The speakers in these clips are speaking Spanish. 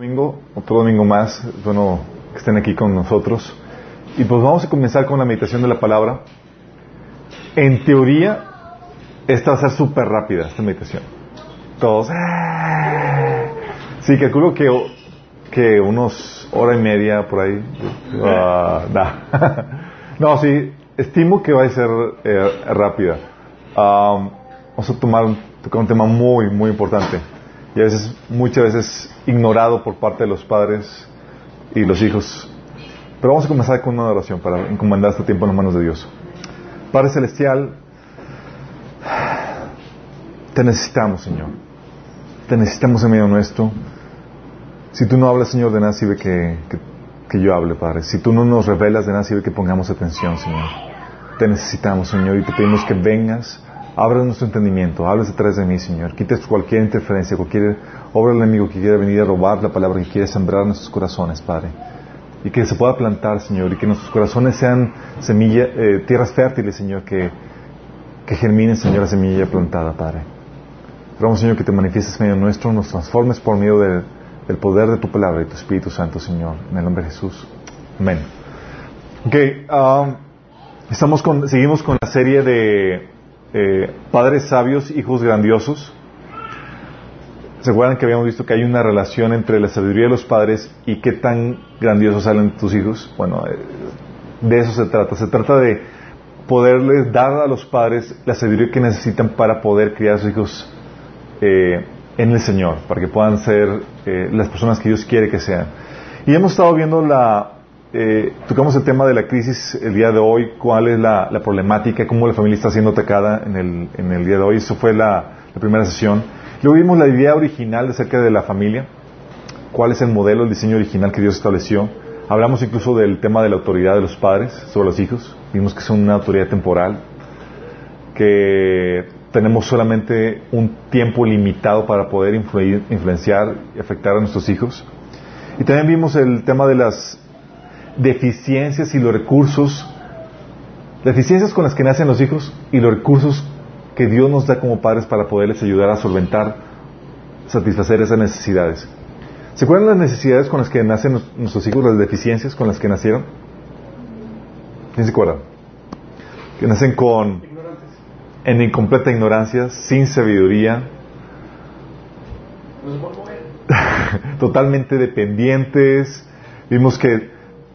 domingo, otro domingo más, bueno, que estén aquí con nosotros. Y pues vamos a comenzar con la meditación de la palabra. En teoría, esta va a ser súper rápida, esta meditación. Todos, ¡ah! sí, calculo que, que unos hora y media por ahí. Ah, no, sí, estimo que va a ser eh, rápida. Um, vamos a tomar tocar un tema muy, muy importante y a veces, muchas veces ignorado por parte de los padres y los hijos. Pero vamos a comenzar con una oración para encomendar este tiempo en las manos de Dios. Padre Celestial, te necesitamos, Señor. Te necesitamos en medio nuestro. Si tú no hablas, Señor, de nada sirve que, que, que yo hable, Padre. Si tú no nos revelas, de nada sirve que pongamos atención, Señor. Te necesitamos, Señor, y te pedimos que vengas Abre nuestro entendimiento, hables detrás de mí, Señor. Quites cualquier interferencia, cualquier obra del enemigo que quiera venir a robar la palabra, que quiera sembrar nuestros corazones, Padre. Y que se pueda plantar, Señor, y que nuestros corazones sean eh, tierras fértiles, Señor, que, que germinen, Señor, la semilla plantada, Padre. Rogamos, Señor, que te manifiestes en medio nuestro, nos transformes por medio del poder de tu palabra y tu Espíritu Santo, Señor. En el nombre de Jesús. Amén. Ok, um, estamos con, seguimos con la serie de eh, padres sabios, hijos grandiosos. ¿Se acuerdan que habíamos visto que hay una relación entre la sabiduría de los padres y qué tan grandiosos salen tus hijos? Bueno, eh, de eso se trata. Se trata de poderles dar a los padres la sabiduría que necesitan para poder criar a sus hijos eh, en el Señor, para que puedan ser las personas que Dios quiere que sean. Y hemos estado viendo la, eh, tocamos el tema de la crisis el día de hoy, cuál es la, problemática, cómo la familia está siendo atacada en el, en el día de hoy. Eso fue la, primera sesión. Luego vimos la idea original acerca de la familia, cuál es el modelo, el diseño original que Dios estableció. Hablamos incluso del tema de la autoridad de los padres sobre los hijos. Vimos que son una autoridad temporal, que tenemos solamente un tiempo limitado para poder influir, influenciar y afectar a nuestros hijos. Y también vimos el tema de las deficiencias y los recursos, deficiencias con las que nacen los hijos y los recursos que Dios nos da como padres para poderles ayudar a solventar, satisfacer esas necesidades. ¿Se acuerdan las necesidades con las que nacen nuestros hijos, las deficiencias con las que nacieron? ¿Quién se acuerda? Que nacen con en incompleta ignorancia, sin sabiduría, totalmente dependientes. Vimos que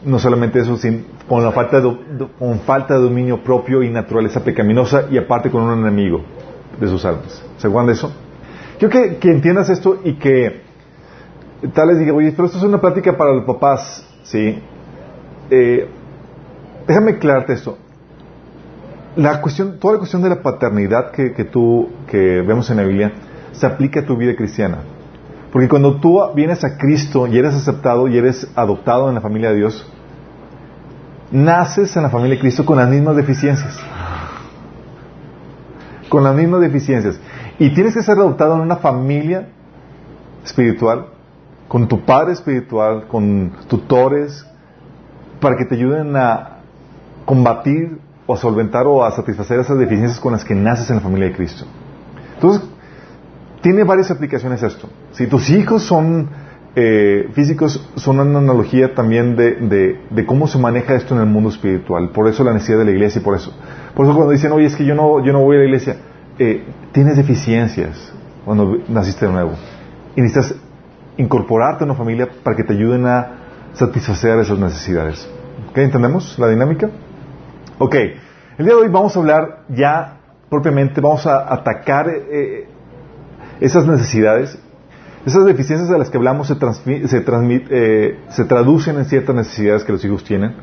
no solamente eso, sino con la falta de, con falta de dominio propio y naturaleza pecaminosa y aparte con un enemigo de sus almas. ¿Se acuerdan de eso? Quiero que, que entiendas esto y que tal les diga, oye, pero esto es una plática para los papás, ¿sí? Eh, déjame aclararte esto. La cuestión, toda la cuestión de la paternidad que, que tú, que vemos en la Biblia, se aplica a tu vida cristiana. Porque cuando tú vienes a Cristo y eres aceptado y eres adoptado en la familia de Dios, naces en la familia de Cristo con las mismas deficiencias. Con las mismas deficiencias. Y tienes que ser adoptado en una familia espiritual, con tu padre espiritual, con tutores, para que te ayuden a combatir o a solventar o a satisfacer esas deficiencias con las que naces en la familia de Cristo. Entonces, tiene varias aplicaciones esto. Si tus hijos son eh, físicos son una analogía también de, de, cómo se maneja esto en el mundo espiritual. Por eso la necesidad de la iglesia y por eso. Por eso cuando dicen, oye, es que yo no, yo no voy a la iglesia, eh, tienes deficiencias cuando naciste de nuevo. Y necesitas incorporarte a una familia para que te ayuden a satisfacer esas necesidades. ¿Ok? ¿Entendemos la dinámica? Ok. El día de hoy vamos a hablar ya propiamente, vamos a atacar eh, esas necesidades esas deficiencias de las que hablamos se, eh, se, traducen en ciertas necesidades que los hijos tienen.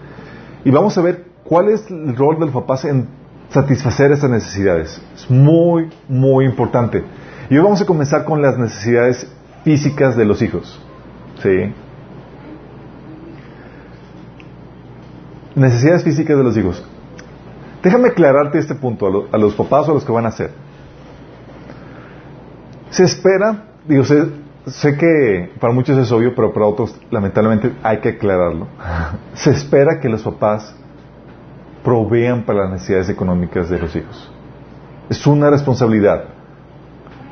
Y vamos a ver cuál es el rol de los papás en satisfacer esas necesidades. Es muy, muy importante. Y hoy vamos a comenzar con las necesidades físicas de los hijos. ¿Sí? Necesidades físicas de los hijos. Déjame aclararte este punto a, los papás o a los que van a hacer. Se espera, digo, se, sé que para muchos es obvio, pero para otros lamentablemente hay que aclararlo. Se espera que los papás provean para las necesidades económicas de los hijos. Es una responsabilidad.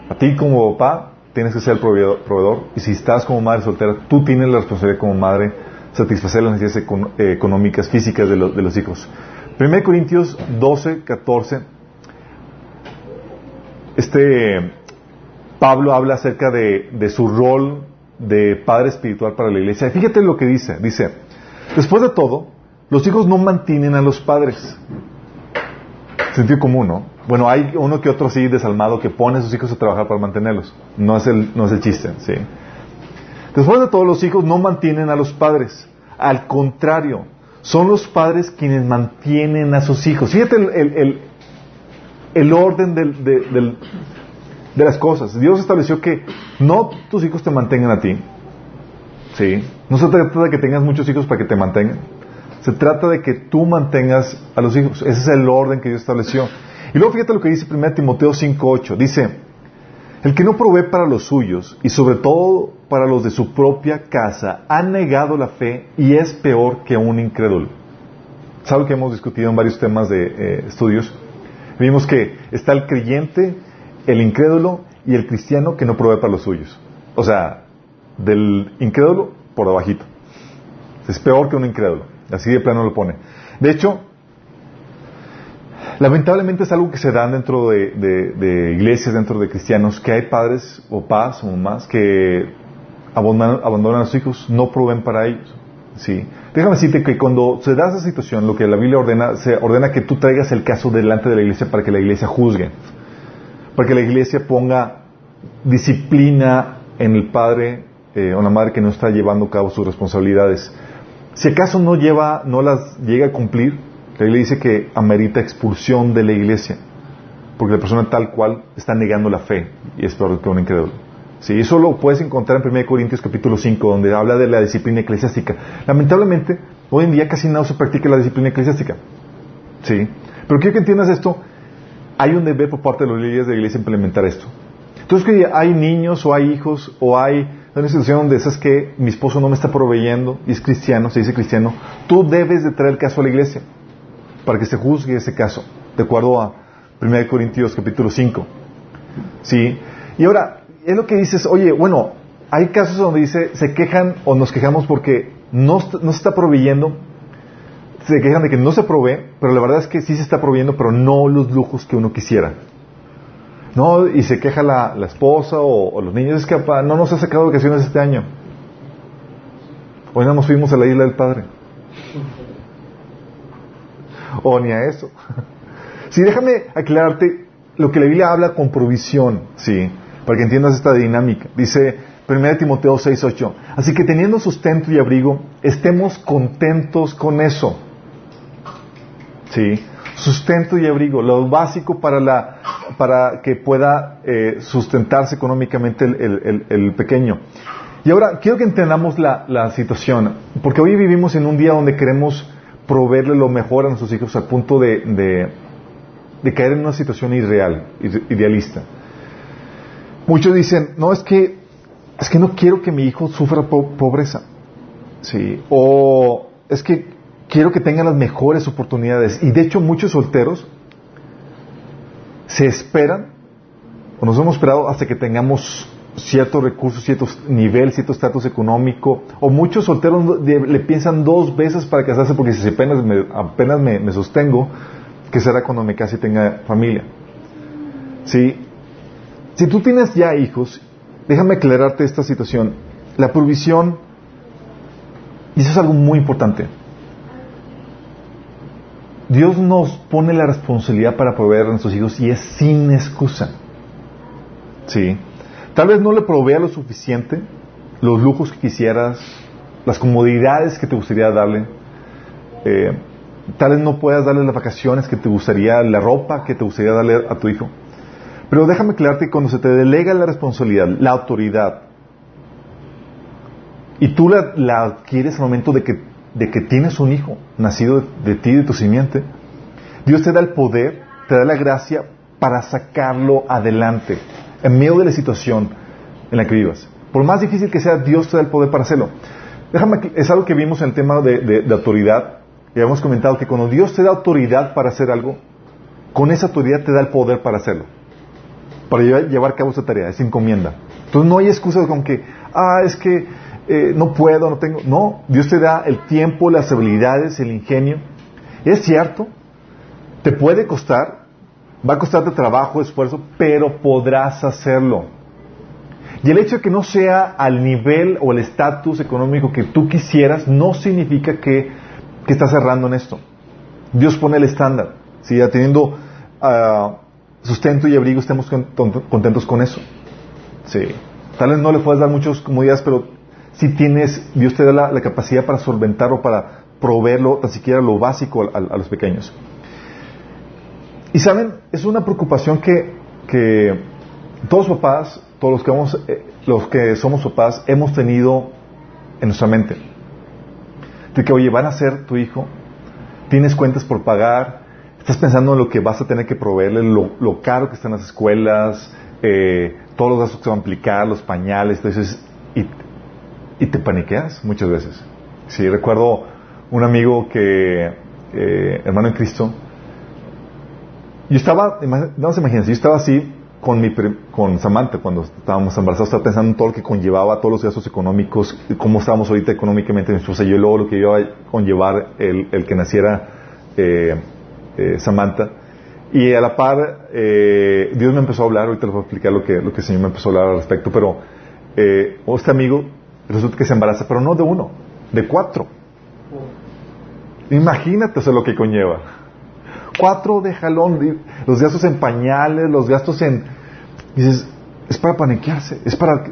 A ti como papá tienes que ser el proveedor, y si estás como madre soltera, tú tienes la responsabilidad como madre satisfacer las necesidades eh, económicas, físicas de, de los hijos. 1 Corintios 12, 14, este Pablo habla acerca de, su rol de padre espiritual para la iglesia. Fíjate lo que dice. Dice, después de todo, los hijos no mantienen a los padres. Sentido común, ¿no? Bueno, hay uno que otro sí desalmado que pone a sus hijos a trabajar para mantenerlos. No es el, no es el chiste, ¿sí? Después de todo, los hijos no mantienen a los padres. Al contrario, son los padres quienes mantienen a sus hijos. Fíjate el, el, orden del, de las cosas. Dios estableció que no tus hijos te mantengan a ti. ¿Sí? No se trata de que tengas muchos hijos para que te mantengan. Se trata de que tú mantengas a los hijos. Ese es el orden que Dios estableció. Y luego fíjate lo que dice 1 Timoteo 5.8. Dice, el que no provee para los suyos y sobre todo para los de su propia casa ha negado la fe y es peor que un incrédulo. ¿Sabe que hemos discutido en varios temas de eh, estudios? Vimos que está el creyente el incrédulo y el cristiano que no provee para los suyos. O sea, del incrédulo por abajito. Es peor que un incrédulo. Así de plano lo pone. De hecho, lamentablemente es algo que se da dentro de, iglesias, dentro de cristianos, que hay padres o padres o mamás que abandonan, a sus hijos, no proveen para ellos. Sí. Déjame decirte que cuando se da esa situación, lo que la Biblia ordena, se ordena que tú traigas el caso delante de la iglesia para que la iglesia juzgue para que la iglesia ponga disciplina en el padre eh, o la madre que no está llevando a cabo sus responsabilidades. Si acaso no lleva, no las llega a cumplir, la iglesia dice que amerita expulsión de la iglesia, porque la persona tal cual está negando la fe y es peor que un incrédulo. Sí, eso lo puedes encontrar en 1 Corintios capítulo 5, donde habla de la disciplina eclesiástica. Lamentablemente, hoy en día casi no se practica la disciplina eclesiástica. Sí, pero quiero que entiendas esto hay un deber por parte de los líderes de la iglesia implementar esto. Entonces, que hay niños o hay hijos o hay una situación donde es que mi esposo no me está proveyendo y es cristiano, se dice cristiano, tú debes de traer el caso a la iglesia para que se juzgue ese caso, de acuerdo a 1 Corintios capítulo 5. ¿Sí? Y ahora, es lo que dices, oye, bueno, hay casos donde dice, se quejan o nos quejamos porque no, no se está proveyendo se quejan de que no se provee, pero la verdad es que sí se está proveyendo, pero no los lujos que uno quisiera. No, y se queja la, esposa o, los niños, es que no nos ha sacado vacaciones este año. Hoy no nos fuimos a la isla del Padre. O ni a eso. Sí, déjame aclararte lo que la Biblia habla con provisión, sí, para que entiendas esta dinámica. Dice 1 Timoteo 6:8. Así que teniendo sustento y abrigo, estemos contentos con eso. ¿Sí? Sustento y abrigo, lo básico para, la, para que pueda eh, sustentarse económicamente el, pequeño. Y ahora, quiero que entendamos la, situación, porque hoy vivimos en un día donde queremos proveerle lo mejor a nuestros hijos al punto de, de, caer en una situación irreal, idealista. Muchos dicen, no, es que, es que no quiero que mi hijo sufra pobreza. Sí. O es que quiero que tengan las mejores oportunidades. Y de hecho muchos solteros se esperan, o nos hemos esperado hasta que tengamos ciertos recursos, cierto nivel, cierto estatus económico, o muchos solteros le piensan dos veces para casarse porque si apenas me, apenas me, sostengo, que será cuando me case y tenga familia. ¿Sí? Si tú tienes ya hijos, déjame aclararte esta situación. La provisión, y eso es algo muy importante, Dios nos pone la responsabilidad para proveer a nuestros hijos y es sin excusa. Sí. Tal vez no le provea lo suficiente, los lujos que quisieras, las comodidades que te gustaría darle. Eh, tal vez no puedas darle las vacaciones que te gustaría, la ropa que te gustaría darle a tu hijo. Pero déjame aclararte que cuando se te delega la responsabilidad, la autoridad, y tú la, la adquieres al momento de que de que tienes un hijo nacido de, ti, de tu simiente, Dios te da el poder, te da la gracia para sacarlo adelante, en medio de la situación en la que vivas. Por más difícil que sea, Dios te da el poder para hacerlo. Déjame, es algo que vimos en el tema de, autoridad, y hemos comentado que cuando Dios te da autoridad para hacer algo, con esa autoridad te da el poder para hacerlo. para llevar, a cabo esa tarea, esa encomienda. Entonces no hay excusas con que, ah, es que eh, no puedo, no tengo. No, Dios te da el tiempo, las habilidades, el ingenio. Es cierto, te puede costar, va a costarte trabajo, esfuerzo, pero podrás hacerlo. Y el hecho de que no sea al nivel o el estatus económico que tú quisieras, no significa que, que estás cerrando en esto. Dios pone el estándar. Si ya teniendo ah, sustento y abrigo, estemos contentos con eso. Sí. Tal vez no le puedas dar muchas comodidades, pero si tienes, Dios te da la, capacidad para solventar o para proveerlo, tan siquiera lo básico a, los pequeños. Y saben, es una preocupación que, que todos los papás, todos los que, vamos, eh, los que somos papás, hemos tenido en nuestra mente. De que, oye, van a ser tu hijo, tienes cuentas por pagar, estás pensando en lo que vas a tener que proveerle, lo, caro que están las escuelas, eh, todos los gastos que se van a aplicar, los pañales, entonces, y, y te paniqueas muchas veces. Sí, recuerdo un amigo que, eh, hermano en Cristo, yo estaba, no se imaginen, yo estaba así con, mi, con Samantha cuando estábamos embarazados, estaba pensando en todo lo que conllevaba, todos los gastos económicos, cómo estábamos ahorita económicamente mi esposa y yo, luego lo que iba a conllevar el, el que naciera eh, eh, Samantha. Y a la par, eh, Dios me empezó a hablar, ahorita les voy a explicar lo que, lo que el Señor me empezó a hablar al respecto, pero este amigo resulta que se embaraza, pero no de uno, de cuatro. Imagínate o lo que conlleva. Cuatro de jalón, los gastos en pañales, los gastos en... Dices, es para paniquearse, es para...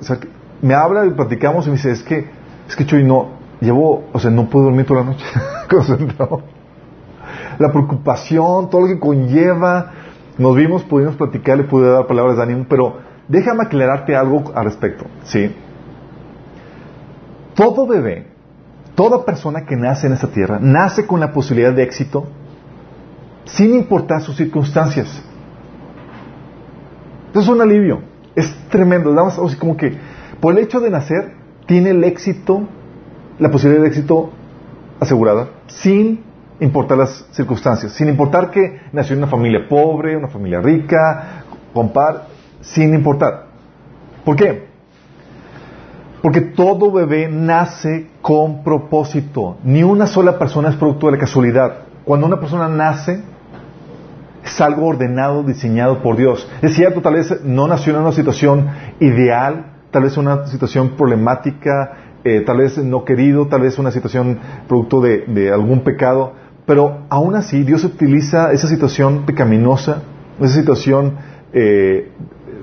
me habla y platicamos y me dice, es que, es que Chuy, no, llevo, o sea, no puedo dormir toda la noche, concentrado. La preocupación, todo lo que conlleva, nos vimos, pudimos platicar, le pude dar palabras de ánimo, pero déjame aclararte algo al respecto, ¿sí? Todo bebé, toda persona que nace en esta tierra, nace con la posibilidad de éxito sin importar sus circunstancias. es un alivio, es tremendo. Como que por el hecho de nacer tiene el éxito, la posibilidad de éxito asegurada, sin importar las circunstancias, sin importar que nació en una familia pobre, una familia rica, compar, sin importar. ¿Por qué? Porque todo bebé nace con propósito. Ni una sola persona es producto de la casualidad. Cuando una persona nace, es algo ordenado, diseñado por Dios. Es cierto, tal vez no nació en una situación ideal, tal vez una situación problemática, eh, tal vez no querido, tal vez una situación producto de, algún pecado, pero aún así Dios utiliza esa situación pecaminosa, esa situación eh,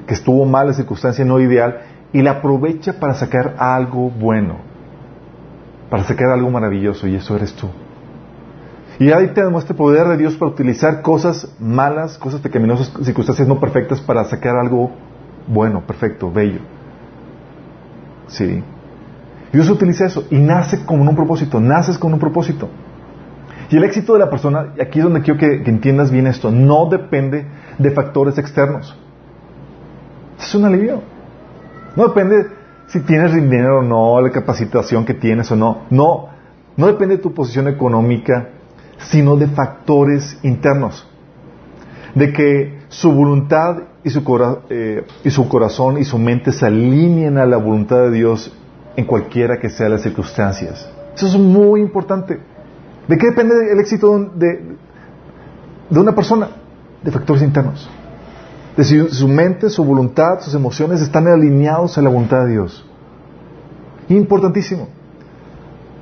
que estuvo mal, la circunstancia no ideal, y la aprovecha para sacar algo bueno, para sacar algo maravilloso, y eso eres tú. Y ahí te demuestra el poder de Dios para utilizar cosas malas, cosas pecaminosas, circunstancias no perfectas para sacar algo bueno, perfecto, bello. Sí. Dios utiliza eso y nace con un propósito, naces con un propósito. Y el éxito de la persona, y aquí es donde quiero que, que entiendas bien esto, no depende de factores externos. Es un alivio. No depende si tienes dinero o no, la capacitación que tienes o no. No, no depende de tu posición económica, sino de factores internos. De que su voluntad y su, eh, y su corazón y su mente se alineen a la voluntad de Dios en cualquiera que sea las circunstancias. Eso es muy importante. ¿De qué depende el éxito de una persona? De factores internos su mente, su voluntad, sus emociones están alineados a la voluntad de Dios. Importantísimo.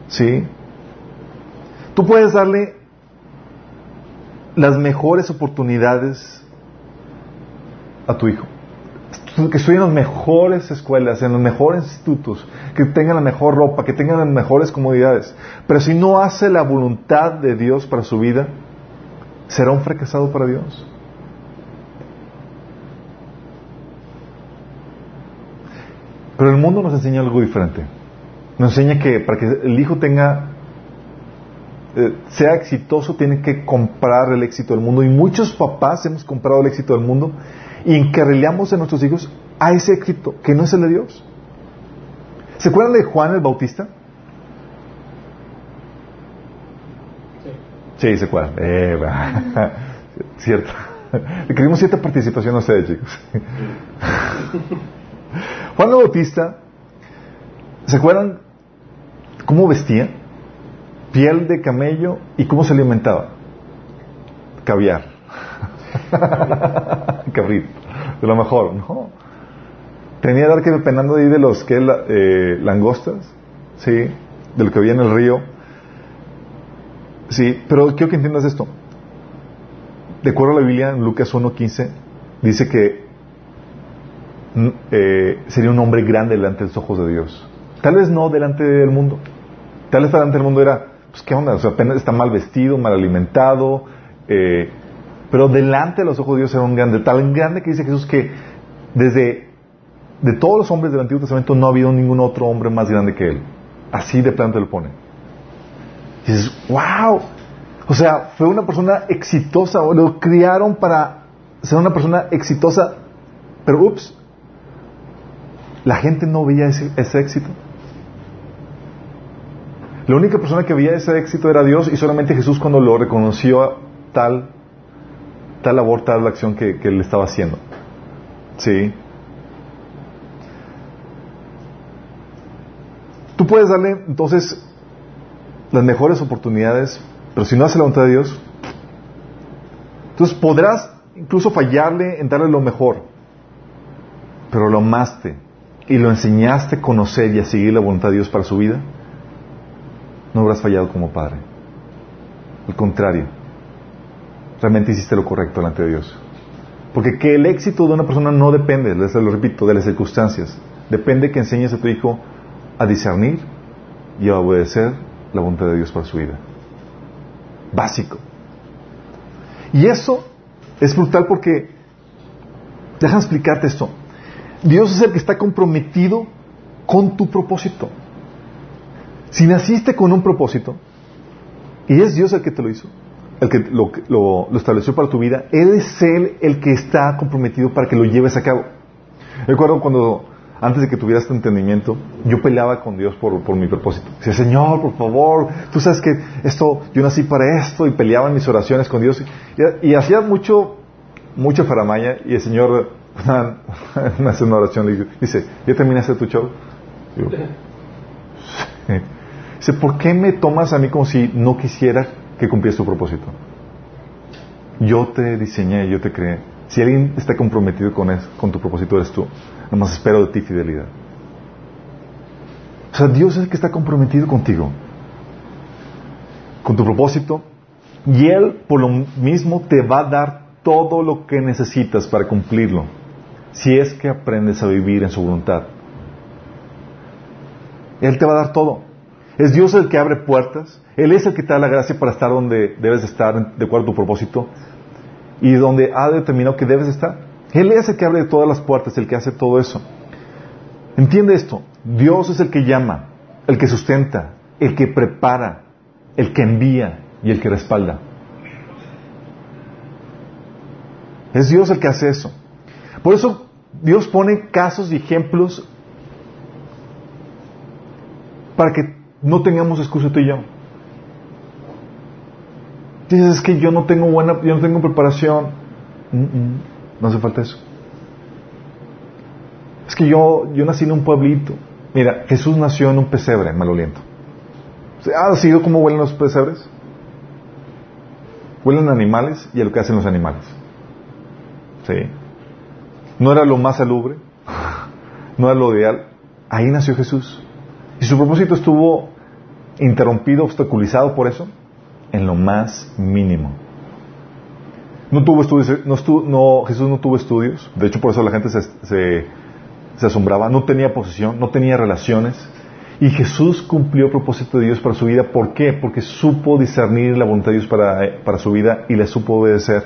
¿Sí? Tú puedes darle las mejores oportunidades a tu hijo. Que estudie en las mejores escuelas, en los mejores institutos, que tengan la mejor ropa, que tengan las mejores comodidades. Pero si no hace la voluntad de Dios para su vida, será un fracasado para Dios. Pero el mundo nos enseña algo diferente. Nos enseña que para que el hijo tenga, eh, sea exitoso, tiene que comprar el éxito del mundo. Y muchos papás hemos comprado el éxito del mundo y encarrilamos a nuestros hijos a ese éxito que no es el de Dios. ¿Se acuerdan de Juan el Bautista? Sí, se acuerdan. Eh, cierto. Le queremos cierta participación a ustedes, chicos. Juan el Bautista, ¿se acuerdan cómo vestía? Piel de camello y cómo se alimentaba. Caviar. Cabrito. De lo mejor, ¿no? Tenía que que penando ahí de los que eh, langostas, ¿sí? De lo que había en el río. Sí, pero quiero que entiendas esto. De acuerdo a la Biblia, en Lucas 1.15, dice que eh, sería un hombre grande delante de los ojos de Dios. Tal vez no delante del mundo. Tal vez delante del mundo era, pues, ¿qué onda? O sea, apenas está mal vestido, mal alimentado, eh, pero delante de los ojos de Dios era un grande, tan grande que dice Jesús que desde de todos los hombres del Antiguo Testamento no ha habido ningún otro hombre más grande que él. Así de planta lo pone. Y dices, wow. O sea, fue una persona exitosa, lo criaron para ser una persona exitosa, pero ups, la gente no veía ese, éxito. La única persona que veía ese éxito era Dios y solamente Jesús cuando lo reconoció tal, tal labor, tal acción que, él estaba haciendo. Sí. Tú puedes darle entonces las mejores oportunidades, pero si no hace la voluntad de Dios, entonces podrás incluso fallarle en darle lo mejor, pero lo amaste y lo enseñaste a conocer y a seguir la voluntad de Dios para su vida, no habrás fallado como padre. Al contrario, realmente hiciste lo correcto delante de Dios. Porque que el éxito de una persona no depende, les lo repito, de las circunstancias. Depende que enseñes a tu hijo a discernir y a obedecer la voluntad de Dios para su vida. Básico. Y eso es brutal porque, déjame explicarte esto. Dios es el que está comprometido con tu propósito. Si naciste con un propósito, y es Dios el que te lo hizo, el que lo, estableció para tu vida, Él es Él el que está comprometido para que lo lleves a cabo. Recuerdo cuando antes de que tuviera este entendimiento, yo peleaba con Dios por, mi propósito. Decía, Señor, por favor, tú sabes que esto, yo nací para esto, y peleaba en mis oraciones con Dios, y, hacía mucho, mucha faramaya, y el Señor me hace una oración, y dice, ¿ya terminaste tu show? Dice, ¿por qué me tomas a mí como si no quisiera que cumplieras tu propósito? Yo te diseñé, yo te creé. Si alguien está comprometido con, eso, con tu propósito, eres tú. Nomás espero de ti fidelidad. O sea, Dios es el que está comprometido contigo, con tu propósito, y Él por lo mismo te va a dar todo lo que necesitas para cumplirlo, si es que aprendes a vivir en su voluntad. Él te va a dar todo. Es Dios el que abre puertas, Él es el que te da la gracia para estar donde debes estar de acuerdo a tu propósito y donde ha determinado que debes estar. Él es el que abre todas las puertas, el que hace todo eso. Entiende esto. Dios es el que llama, el que sustenta, el que prepara, el que envía y el que respalda. Es Dios el que hace eso. Por eso Dios pone casos y ejemplos para que no tengamos excusa tú y yo. Dices, es que yo no tengo buena, yo no tengo preparación. No hace falta eso. Es que yo, yo nací en un pueblito. Mira, Jesús nació en un pesebre, maloliento. ¿Ha sido cómo huelen los pesebres? Huelen animales y a lo que hacen los animales. ¿Sí? No era lo más salubre, no era lo ideal. Ahí nació Jesús. Y su propósito estuvo interrumpido, obstaculizado por eso, en lo más mínimo. No tuvo estudios, Jesús no tuvo estudios, de hecho por eso la gente se, asombraba, no tenía posición, no tenía relaciones, y Jesús cumplió el propósito de Dios para su vida. ¿Por qué? Porque supo discernir la voluntad de Dios para, para su vida y le supo obedecer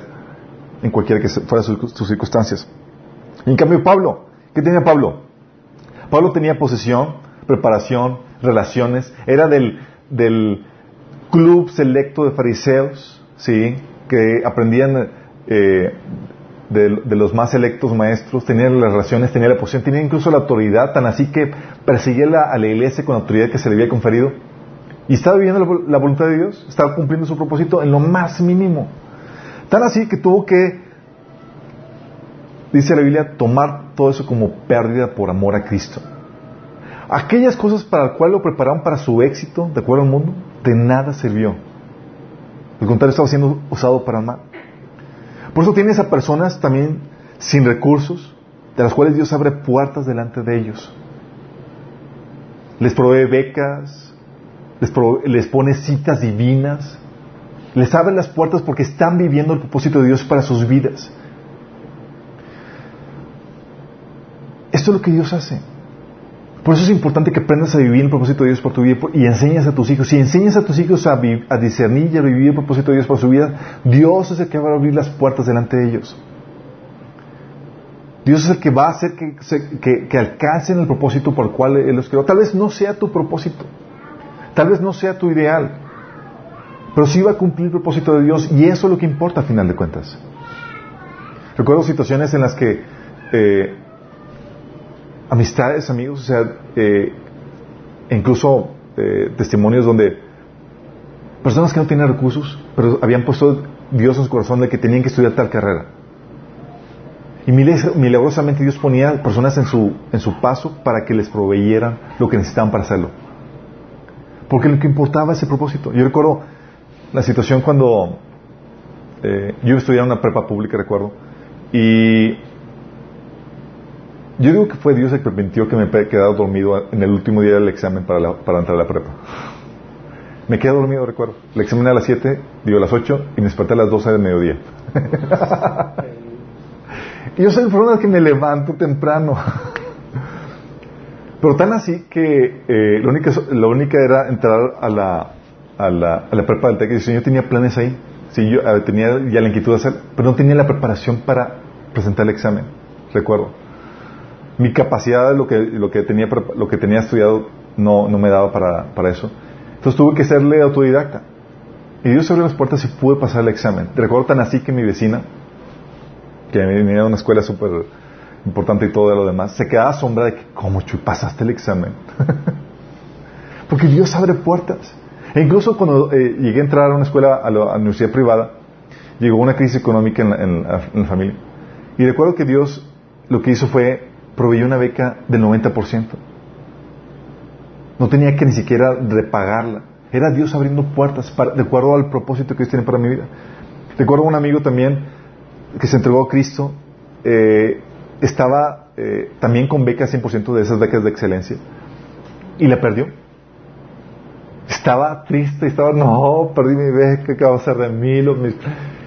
en cualquiera que fuera sus, circunstancias. En cambio Pablo, ¿qué tenía Pablo? Pablo tenía posesión, preparación, relaciones, era del, del club selecto de fariseos, ¿sí? que aprendían eh, de, los más selectos maestros, tenían las relaciones, tenía la posición, tenía incluso la autoridad, tan así que perseguía a la iglesia con la autoridad que se le había conferido. Y estaba viviendo la, voluntad de Dios, estaba cumpliendo su propósito en lo más mínimo. Tan así que tuvo que dice la Biblia, tomar todo eso como pérdida por amor a Cristo. Aquellas cosas para las cuales lo prepararon para su éxito, de acuerdo al mundo, de nada sirvió. Al contrario, estaba siendo usado para mal. Por eso tienes a personas también sin recursos, de las cuales Dios abre puertas delante de ellos. Les provee becas, les, les pone citas divinas, les abre las puertas porque están viviendo el propósito de Dios para sus vidas. Es lo que Dios hace. Por eso es importante que aprendas a vivir el propósito de Dios por tu vida y enseñas a tus hijos. Si enseñas a tus hijos a, discernir y a vivir el propósito de Dios por su vida, Dios es el que va a abrir las puertas delante de ellos. Dios es el que va a hacer que, alcancen el propósito por el cual Él los creó. Tal vez no sea tu propósito, tal vez no sea tu ideal, pero sí va a cumplir el propósito de Dios y eso es lo que importa a final de cuentas. Recuerdo situaciones en las que eh, amistades, amigos, o sea, eh, incluso eh, testimonios donde personas que no tienen recursos, pero habían puesto Dios en su corazón de que tenían que estudiar tal carrera. Y milagrosamente Dios ponía personas en su, en su paso para que les proveyeran lo que necesitaban para hacerlo. Porque lo que importaba es ese propósito. Yo recuerdo la situación cuando eh, yo estudiaba en una prepa pública, recuerdo, y yo digo que fue Dios el que permitió que me quedado dormido en el último día del examen para, para entrar a la prepa. Me quedé dormido, recuerdo. El examen era a las 7, digo a las 8 y me desperté a las 12 del mediodía. y yo soy el persona que me levanto temprano. Pero tan así que eh, lo, única, lo única era entrar a la, a la, a la prepa del TEC y yo tenía planes ahí. Sí, yo tenía ya la inquietud de hacer, pero no tenía la preparación para presentar el examen, recuerdo mi capacidad, lo que, lo que, tenía, lo que tenía estudiado, no, no me daba para, para eso. Entonces tuve que serle autodidacta. Y Dios abrió las puertas y pude pasar el examen. Recuerdo tan así que mi vecina, que venía de una escuela súper importante y todo lo demás, se quedaba asombrada de que, ¿cómo Chuy pasaste el examen? Porque Dios abre puertas. E incluso cuando eh, llegué a entrar a una escuela, a la, universidad privada, llegó una crisis económica en la, en la familia. Y recuerdo que Dios lo que hizo fue proveyó una beca del 90%. No tenía que ni siquiera repagarla. Era Dios abriendo puertas de acuerdo al propósito que Dios tiene para mi vida. Recuerdo un amigo también que se entregó a Cristo. Eh, estaba eh, también con becas 100% de esas becas de excelencia. Y la perdió. Estaba triste, estaba, no, perdí mi beca, ¿qué va a hacer de mí? Mis...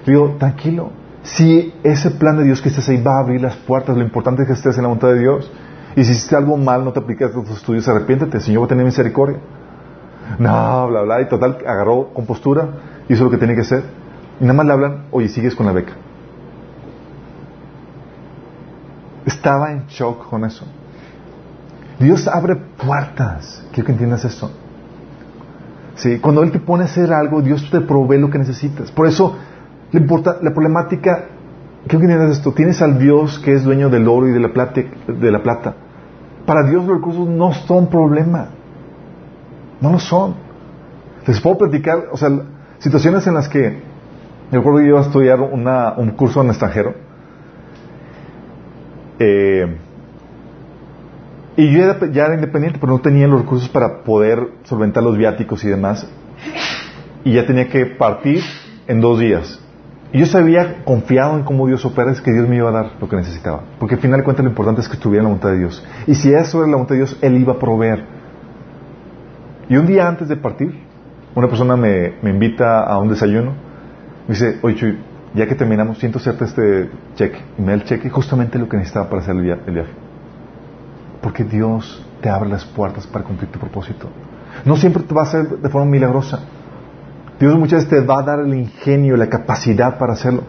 Digo, tranquilo, si ese plan de Dios que estés ahí va a abrir las puertas, lo importante es que estés en la voluntad de Dios. Y si hiciste algo mal, no te apliques a tus estudios, arrepiéntete, el Señor va a tener misericordia. No, bla, bla, y total, agarró compostura, hizo lo que tenía que hacer. Y nada más le hablan, oye, sigues con la beca. Estaba en shock con eso. Dios abre puertas. Quiero que entiendas esto. Sí, cuando Él te pone a hacer algo, Dios te provee lo que necesitas. Por eso, la, importa, la problemática, ¿qué entiendes esto? Tienes al Dios que es dueño del oro y de la, plata, de la plata. Para Dios los recursos no son problema. No lo son. Les puedo platicar, o sea, situaciones en las que, yo recuerdo que iba a estudiar una, un curso en extranjero. Eh, y yo ya era independiente, pero no tenía los recursos para poder solventar los viáticos y demás. Y ya tenía que partir en dos días. Y yo sabía, confiado en cómo Dios opera, es que Dios me iba a dar lo que necesitaba. Porque al final de cuentas lo importante es que estuviera en la voluntad de Dios. Y si eso era la voluntad de Dios, Él iba a proveer. Y un día antes de partir, una persona me, invita a un desayuno. Me dice, oye Chuy, ya que terminamos, siento hacerte este cheque. Y me da el cheque justamente lo que necesitaba para hacer el viaje. Porque Dios te abre las puertas para cumplir tu propósito. No siempre te va a hacer de forma milagrosa. Dios muchas veces te va a dar el ingenio, la capacidad para hacerlo.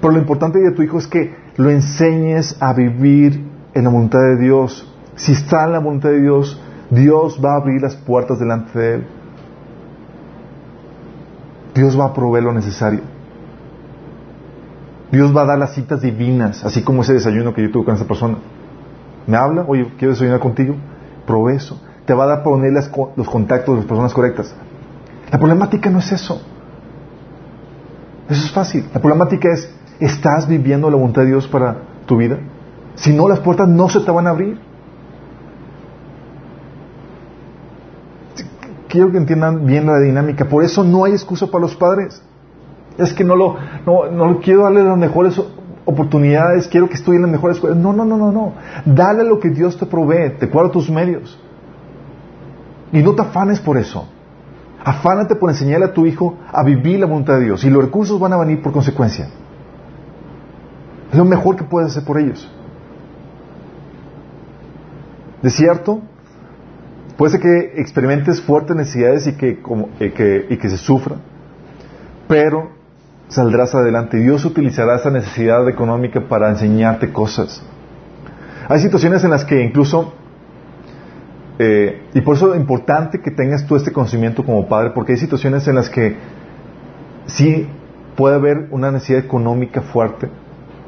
Pero lo importante de tu hijo es que lo enseñes a vivir en la voluntad de Dios. Si está en la voluntad de Dios, Dios va a abrir las puertas delante de él. Dios va a proveer lo necesario. Dios va a dar las citas divinas, así como ese desayuno que yo tuve con esa persona. Me habla, oye, quiero desayunar contigo, provee eso. Te va a dar poner los contactos de las personas correctas. La problemática no es eso. Eso es fácil. La problemática es, ¿estás viviendo la voluntad de Dios para tu vida? Si no, las puertas no se te van a abrir. Quiero que entiendan bien la dinámica. Por eso no hay excusa para los padres. Es que no lo, no, no quiero darle las mejores oportunidades, quiero que estudie en las mejores escuelas. No, no, no, no, no. Dale lo que Dios te provee, te cuadra tus medios. Y no te afanes por eso. Afánate por enseñarle a tu hijo a vivir la voluntad de Dios. Y los recursos van a venir por consecuencia. Es lo mejor que puedes hacer por ellos. De cierto, puede ser que experimentes fuertes necesidades y que, eh, y que se sufra, pero saldrás adelante. Dios utilizará esa necesidad económica para enseñarte cosas. Hay situaciones en las que incluso, eh, y por eso es importante que tengas tú este conocimiento como padre, porque hay situaciones en las que sí puede haber una necesidad económica fuerte,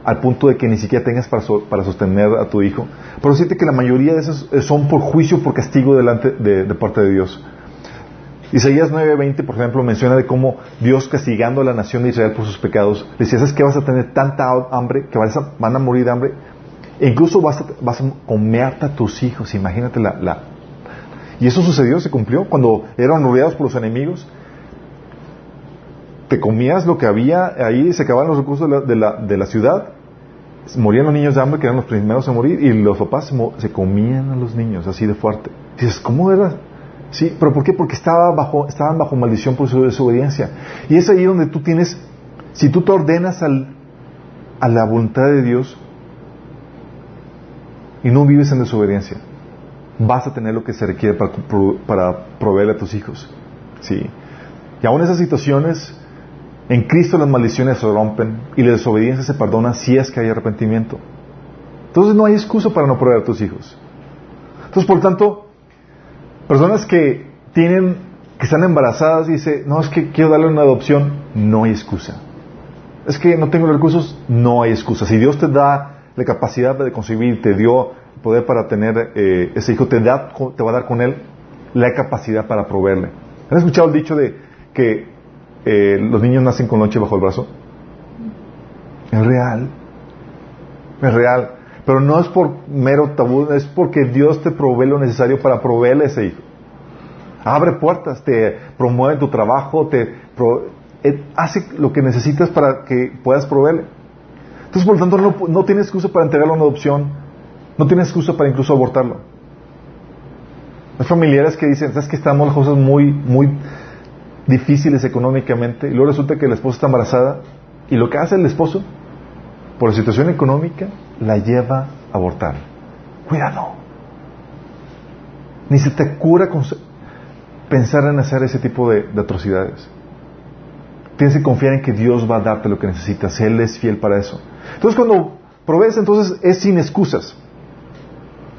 al punto de que ni siquiera tengas para, para sostener a tu hijo. Pero siente que la mayoría de esos son por juicio, por castigo delante de parte de Dios. Isaías 9:20, por ejemplo, menciona de cómo Dios castigando a la nación de Israel por sus pecados, decía, ¿sabes que vas a tener tanta hambre que van a morir de hambre? E incluso vas a, vas a comerte a tus hijos, imagínate la... Y eso sucedió, se cumplió, cuando eran rodeados por los enemigos, te comías lo que había ahí, se acababan los recursos de la, ciudad, morían los niños de hambre, que eran los primeros a morir, y los papás se, se comían a los niños así de fuerte. dices, ¿cómo era? ¿Sí? ¿Pero por qué? Porque estaba bajo, estaban bajo maldición por su desobediencia. Y es ahí donde tú tienes, si tú te ordenas al, a la voluntad de Dios y no vives en desobediencia, vas a tener lo que se requiere para, para proveerle a tus hijos. ¿Sí? Y aún esas situaciones, en Cristo las maldiciones se rompen y la desobediencia se perdona si es que hay arrepentimiento. Entonces no hay excusa para no proveer a tus hijos. Entonces, por tanto, Personas que tienen, que están embarazadas y dicen, no, es que quiero darle una adopción, no hay excusa. Es que no tengo recursos, no hay excusa. Si Dios te da la capacidad de concebir, te dio poder para tener eh, ese hijo, te, da, te va a dar con él la capacidad para proveerle. ¿Han escuchado el dicho de que eh, los niños nacen con noche bajo el brazo? Es real. Es real. Pero no es por mero tabú, es porque Dios te provee lo necesario para proveerle a ese hijo. Abre puertas, te promueve tu trabajo, te eh, hace lo que necesitas para que puedas proveerle. Entonces, por lo tanto, no, no tienes excusa para entregarlo a una adopción, no tienes excusa para incluso abortarlo. Hay familiares que dicen, ¿sabes que estamos las cosas muy, muy difíciles económicamente? Y luego resulta que la esposa está embarazada y lo que hace el esposo, por la situación económica, la lleva a abortar. Cuidado. Ni se te cura pensar en hacer ese tipo de, atrocidades. Tienes que confiar en que Dios va a darte lo que necesitas. Él es fiel para eso. Entonces cuando provees, entonces es sin excusas.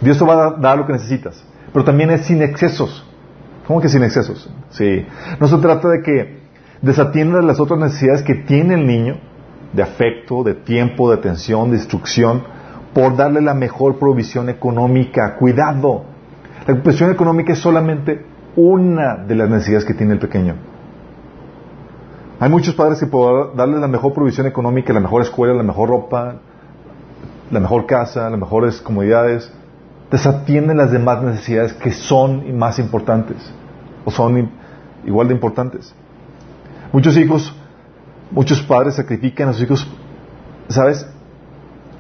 Dios te va a dar lo que necesitas. Pero también es sin excesos. ¿Cómo que sin excesos? Sí. No se trata de que desatiendas las otras necesidades que tiene el niño, de afecto, de tiempo, de atención, de instrucción, por darle la mejor provisión económica. Cuidado. La provisión económica es solamente una de las necesidades que tiene el pequeño. Hay muchos padres que pueden darle la mejor provisión económica, la mejor escuela, la mejor ropa, la mejor casa, las mejores comodidades. Desatienden las demás necesidades que son más importantes o son igual de importantes. Muchos hijos, muchos padres sacrifican a sus hijos, ¿sabes?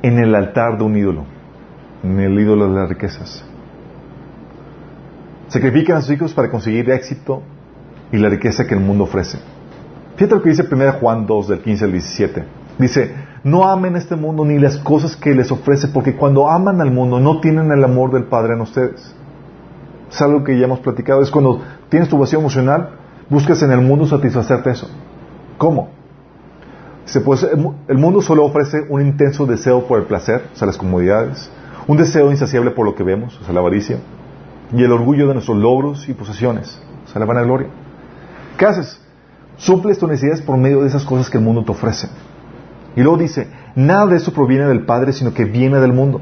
en el altar de un ídolo, en el ídolo de las riquezas. Sacrifican a sus hijos para conseguir éxito y la riqueza que el mundo ofrece. Fíjate lo que dice 1 Juan 2 del 15 al 17. Dice, no amen este mundo ni las cosas que les ofrece, porque cuando aman al mundo no tienen el amor del Padre en ustedes. Es algo que ya hemos platicado. Es cuando tienes tu vacío emocional, buscas en el mundo satisfacerte eso. ¿Cómo? Pues, el mundo solo ofrece un intenso deseo por el placer, o sea, las comodidades, un deseo insaciable por lo que vemos, o sea, la avaricia, y el orgullo de nuestros logros y posesiones, o sea, la vanagloria. ¿Qué haces? Suples tus necesidades por medio de esas cosas que el mundo te ofrece. Y luego dice, nada de eso proviene del Padre, sino que viene del mundo.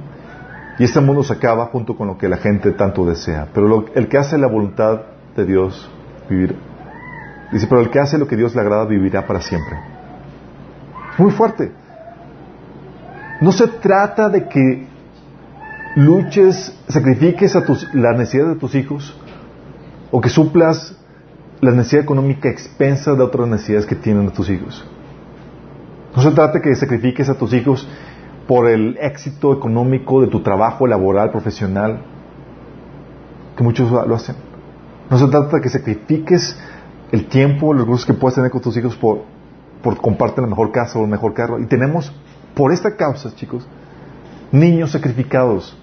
Y este mundo se acaba junto con lo que la gente tanto desea. Pero el que hace la voluntad de Dios vivirá. Dice, pero el que hace lo que Dios le agrada vivirá para siempre. Muy fuerte. No se trata de que luches, sacrifiques a tus, las necesidades de tus hijos o que suplas la necesidad económica expensa de otras necesidades que tienen tus hijos. No se trata que sacrifiques a tus hijos por el éxito económico de tu trabajo laboral, profesional, que muchos lo hacen. No se trata de que sacrifiques el tiempo, los recursos que puedes tener con tus hijos por, por compartir la mejor casa o el mejor carro. Y tenemos, por esta causa, chicos, niños sacrificados,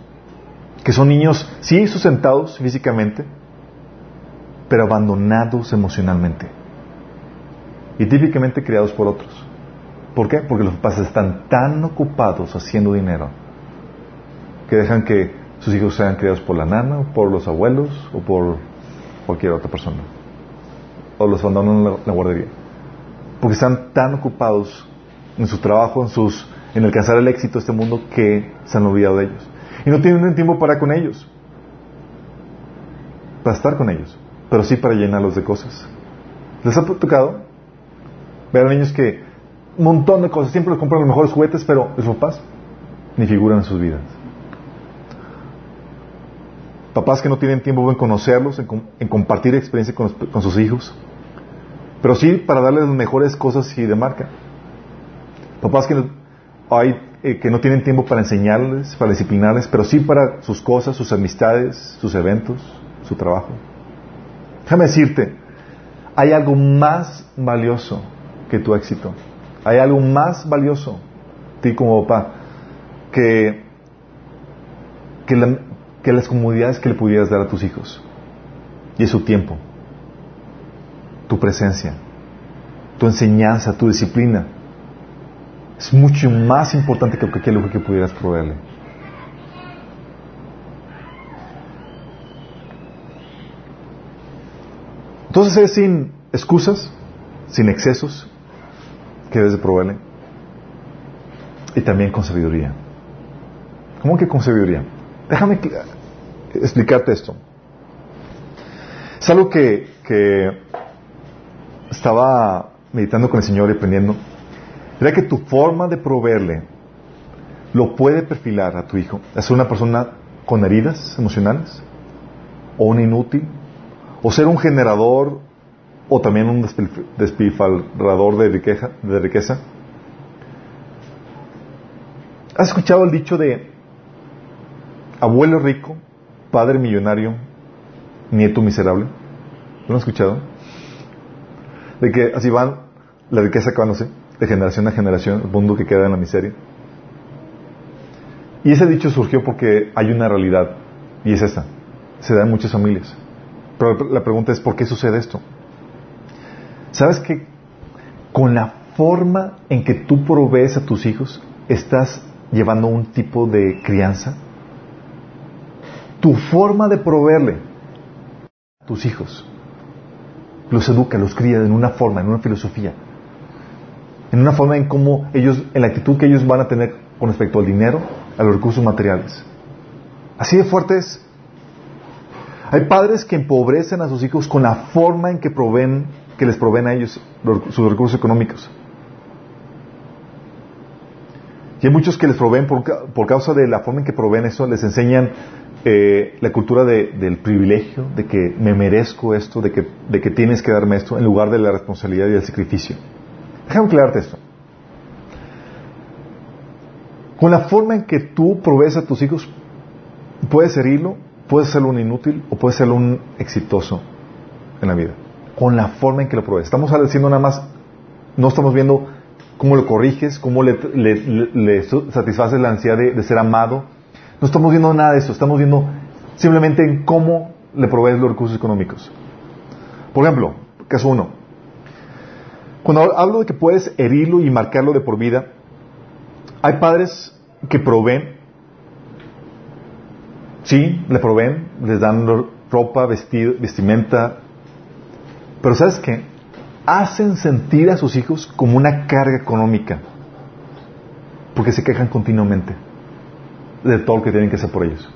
que son niños, sí, sustentados físicamente, pero abandonados emocionalmente. Y típicamente criados por otros. ¿Por qué? Porque los padres están tan ocupados haciendo dinero que dejan que sus hijos sean criados por la nana, por los abuelos o por cualquier otra persona. O los abandonan en la, guardería. Porque están tan ocupados en su trabajo, en, sus, en alcanzar el éxito de este mundo que se han olvidado de ellos. Y no tienen tiempo para con ellos. Para estar con ellos. Pero sí para llenarlos de cosas. ¿Les ha tocado? Ver a niños que un montón de cosas, siempre les compran los mejores juguetes, pero los papás ni figuran en sus vidas. Papás que no tienen tiempo en conocerlos, en, compartir experiencia con, sus hijos, pero sí para darles las mejores cosas y de marca. Papás que hay eh, que no tienen tiempo para enseñarles, para disciplinarles, pero sí para sus cosas, sus amistades, sus eventos, su trabajo. Déjame decirte, hay algo más valioso que tu éxito. Hay algo más valioso, ti como papá, que, que, que las comodidades que le pudieras dar a tus hijos. Y es su tiempo, tu presencia, tu enseñanza, tu disciplina es mucho más importante que cualquier lujo que pudieras proveerle. Entonces es sin excusas, sin excesos, que debes de proveerle. Y también con sabiduría. ¿Cómo que con sabiduría? Déjame explicarte esto. Es algo que, que estaba meditando con el Señor y aprendiendo. Era que tu forma de proveerle lo puede perfilar a tu hijo. Es una persona con heridas emocionales, o un inútil, o ser un generador, o también un despilfarrador de riqueza. ¿Has escuchado el dicho de abuelo rico, padre millonario, nieto miserable? ¿Lo has escuchado? De que así van la riqueza acabándose de generación a generación, el mundo que queda en la miseria. Y ese dicho surgió porque hay una realidad, y es esta. Se da en muchas familias. Pero la pregunta es, ¿por qué sucede esto? ¿Sabes que con la forma en que tú provees a tus hijos, estás llevando un tipo de crianza? Tu forma de proveerle a tus hijos los educa, los cría en una forma, en una filosofía en una forma en cómo ellos, en la actitud que ellos van a tener con respecto al dinero, a los recursos materiales. Así de fuertes. Hay padres que empobrecen a sus hijos con la forma en que proveen, que les proveen a ellos sus recursos económicos. Y hay muchos que les proveen por, por causa de la forma en que proveen eso, les enseñan eh, la cultura del privilegio, de que me merezco esto, de que, de que tienes que darme esto, en lugar de la responsabilidad y el sacrificio. Déjame aclararte esto. Con la forma en que tú provees a tus hijos, puedes herirlo, puedes hacerlo un inútil o puedes hacerlo un exitoso en la vida. Con la forma en que lo provees. Estamos diciendo nada más, no estamos viendo cómo lo corriges, cómo le, satisfaces la ansiedad de, de, ser amado. No estamos viendo nada de eso, estamos viendo simplemente en cómo le provees los recursos económicos. Por ejemplo, caso uno, cuando hablo de que puedes herirlo y marcarlo de por vida, hay padres que proveen, sí, le proveen, les dan ropa, vestido, vestimenta, pero ¿sabes qué? Hacen sentir a sus hijos como una carga económica, porque se quejan continuamente de todo lo que tienen que hacer por ellos.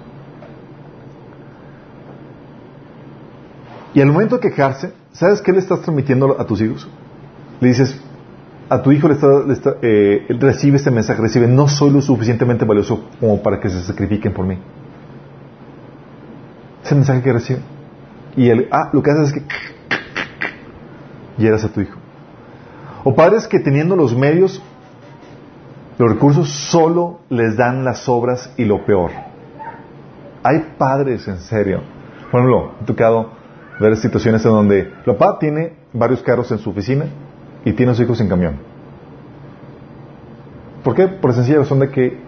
Y al momento de quejarse, ¿sabes qué le estás transmitiendo a tus hijos? Le dices, a tu hijo le está, le está, eh, recibe este mensaje, recibe, no soy lo suficientemente valioso como para que se sacrifiquen por mí. Ese mensaje que recibe. Y él, ah, lo que hace es que hieras a tu hijo. O padres que teniendo los medios, los recursos, solo les dan las obras y lo peor. Hay padres, en serio. Por ejemplo, he tocado ver situaciones en donde el papá tiene varios carros en su oficina y tiene a sus hijos en camión. ¿Por qué? Por la sencilla razón de que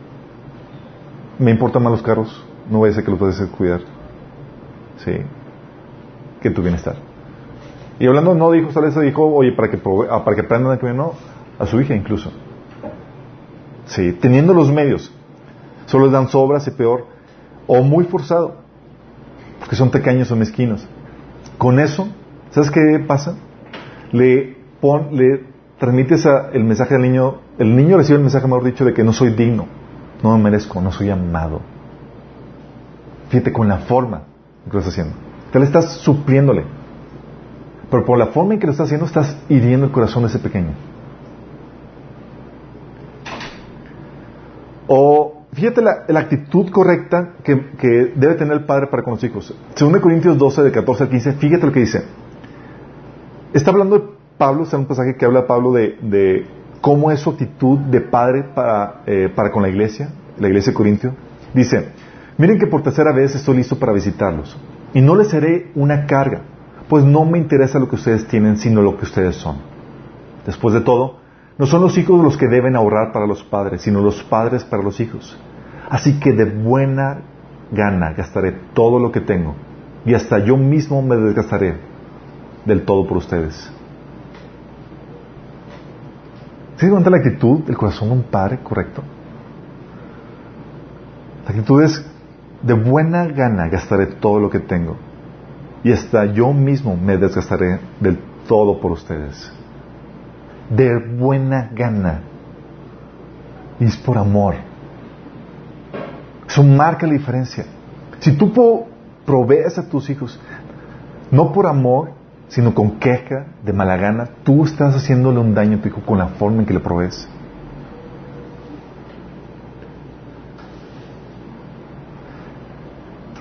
me importan más los carros, no voy a ser que los puedes cuidar. Sí. Que tu bienestar. Y hablando, no dijo, sale ese dijo, oye, para que, ah, para que aprendan a camión, no, a su hija incluso. Sí, teniendo los medios. Solo les dan sobras y peor, o muy forzado, porque son pequeños o mezquinos. Con eso, ¿sabes qué pasa? Le, pon, le transmites el mensaje al niño, el niño recibe el mensaje, mejor dicho, de que no soy digno, no me merezco, no soy amado. Fíjate con la forma que lo estás haciendo. Te le estás supliéndole. Pero por la forma en que lo estás haciendo, estás hiriendo el corazón de ese pequeño. O fíjate la, actitud correcta que, debe tener el padre para con los hijos. Según Corintios 12, de 14 al 15, fíjate lo que dice. Está hablando de Pablo, es un pasaje que habla Pablo de, cómo es su actitud de padre para, eh, para con la iglesia, la iglesia de Corintio. Dice, miren que por tercera vez estoy listo para visitarlos y no les seré una carga, pues no me interesa lo que ustedes tienen, sino lo que ustedes son. Después de todo, no son los hijos los que deben ahorrar para los padres, sino los padres para los hijos. Así que de buena gana gastaré todo lo que tengo y hasta yo mismo me desgastaré del todo por ustedes. ¿Se cuenta la actitud del corazón de un padre correcto? La actitud es de buena gana gastaré todo lo que tengo y hasta yo mismo me desgastaré del todo por ustedes de buena gana. Y es por amor. Eso marca la diferencia. Si tú provees a tus hijos, no por amor, sino con queja, de mala gana, tú estás haciéndole un daño a tu hijo con la forma en que le provees.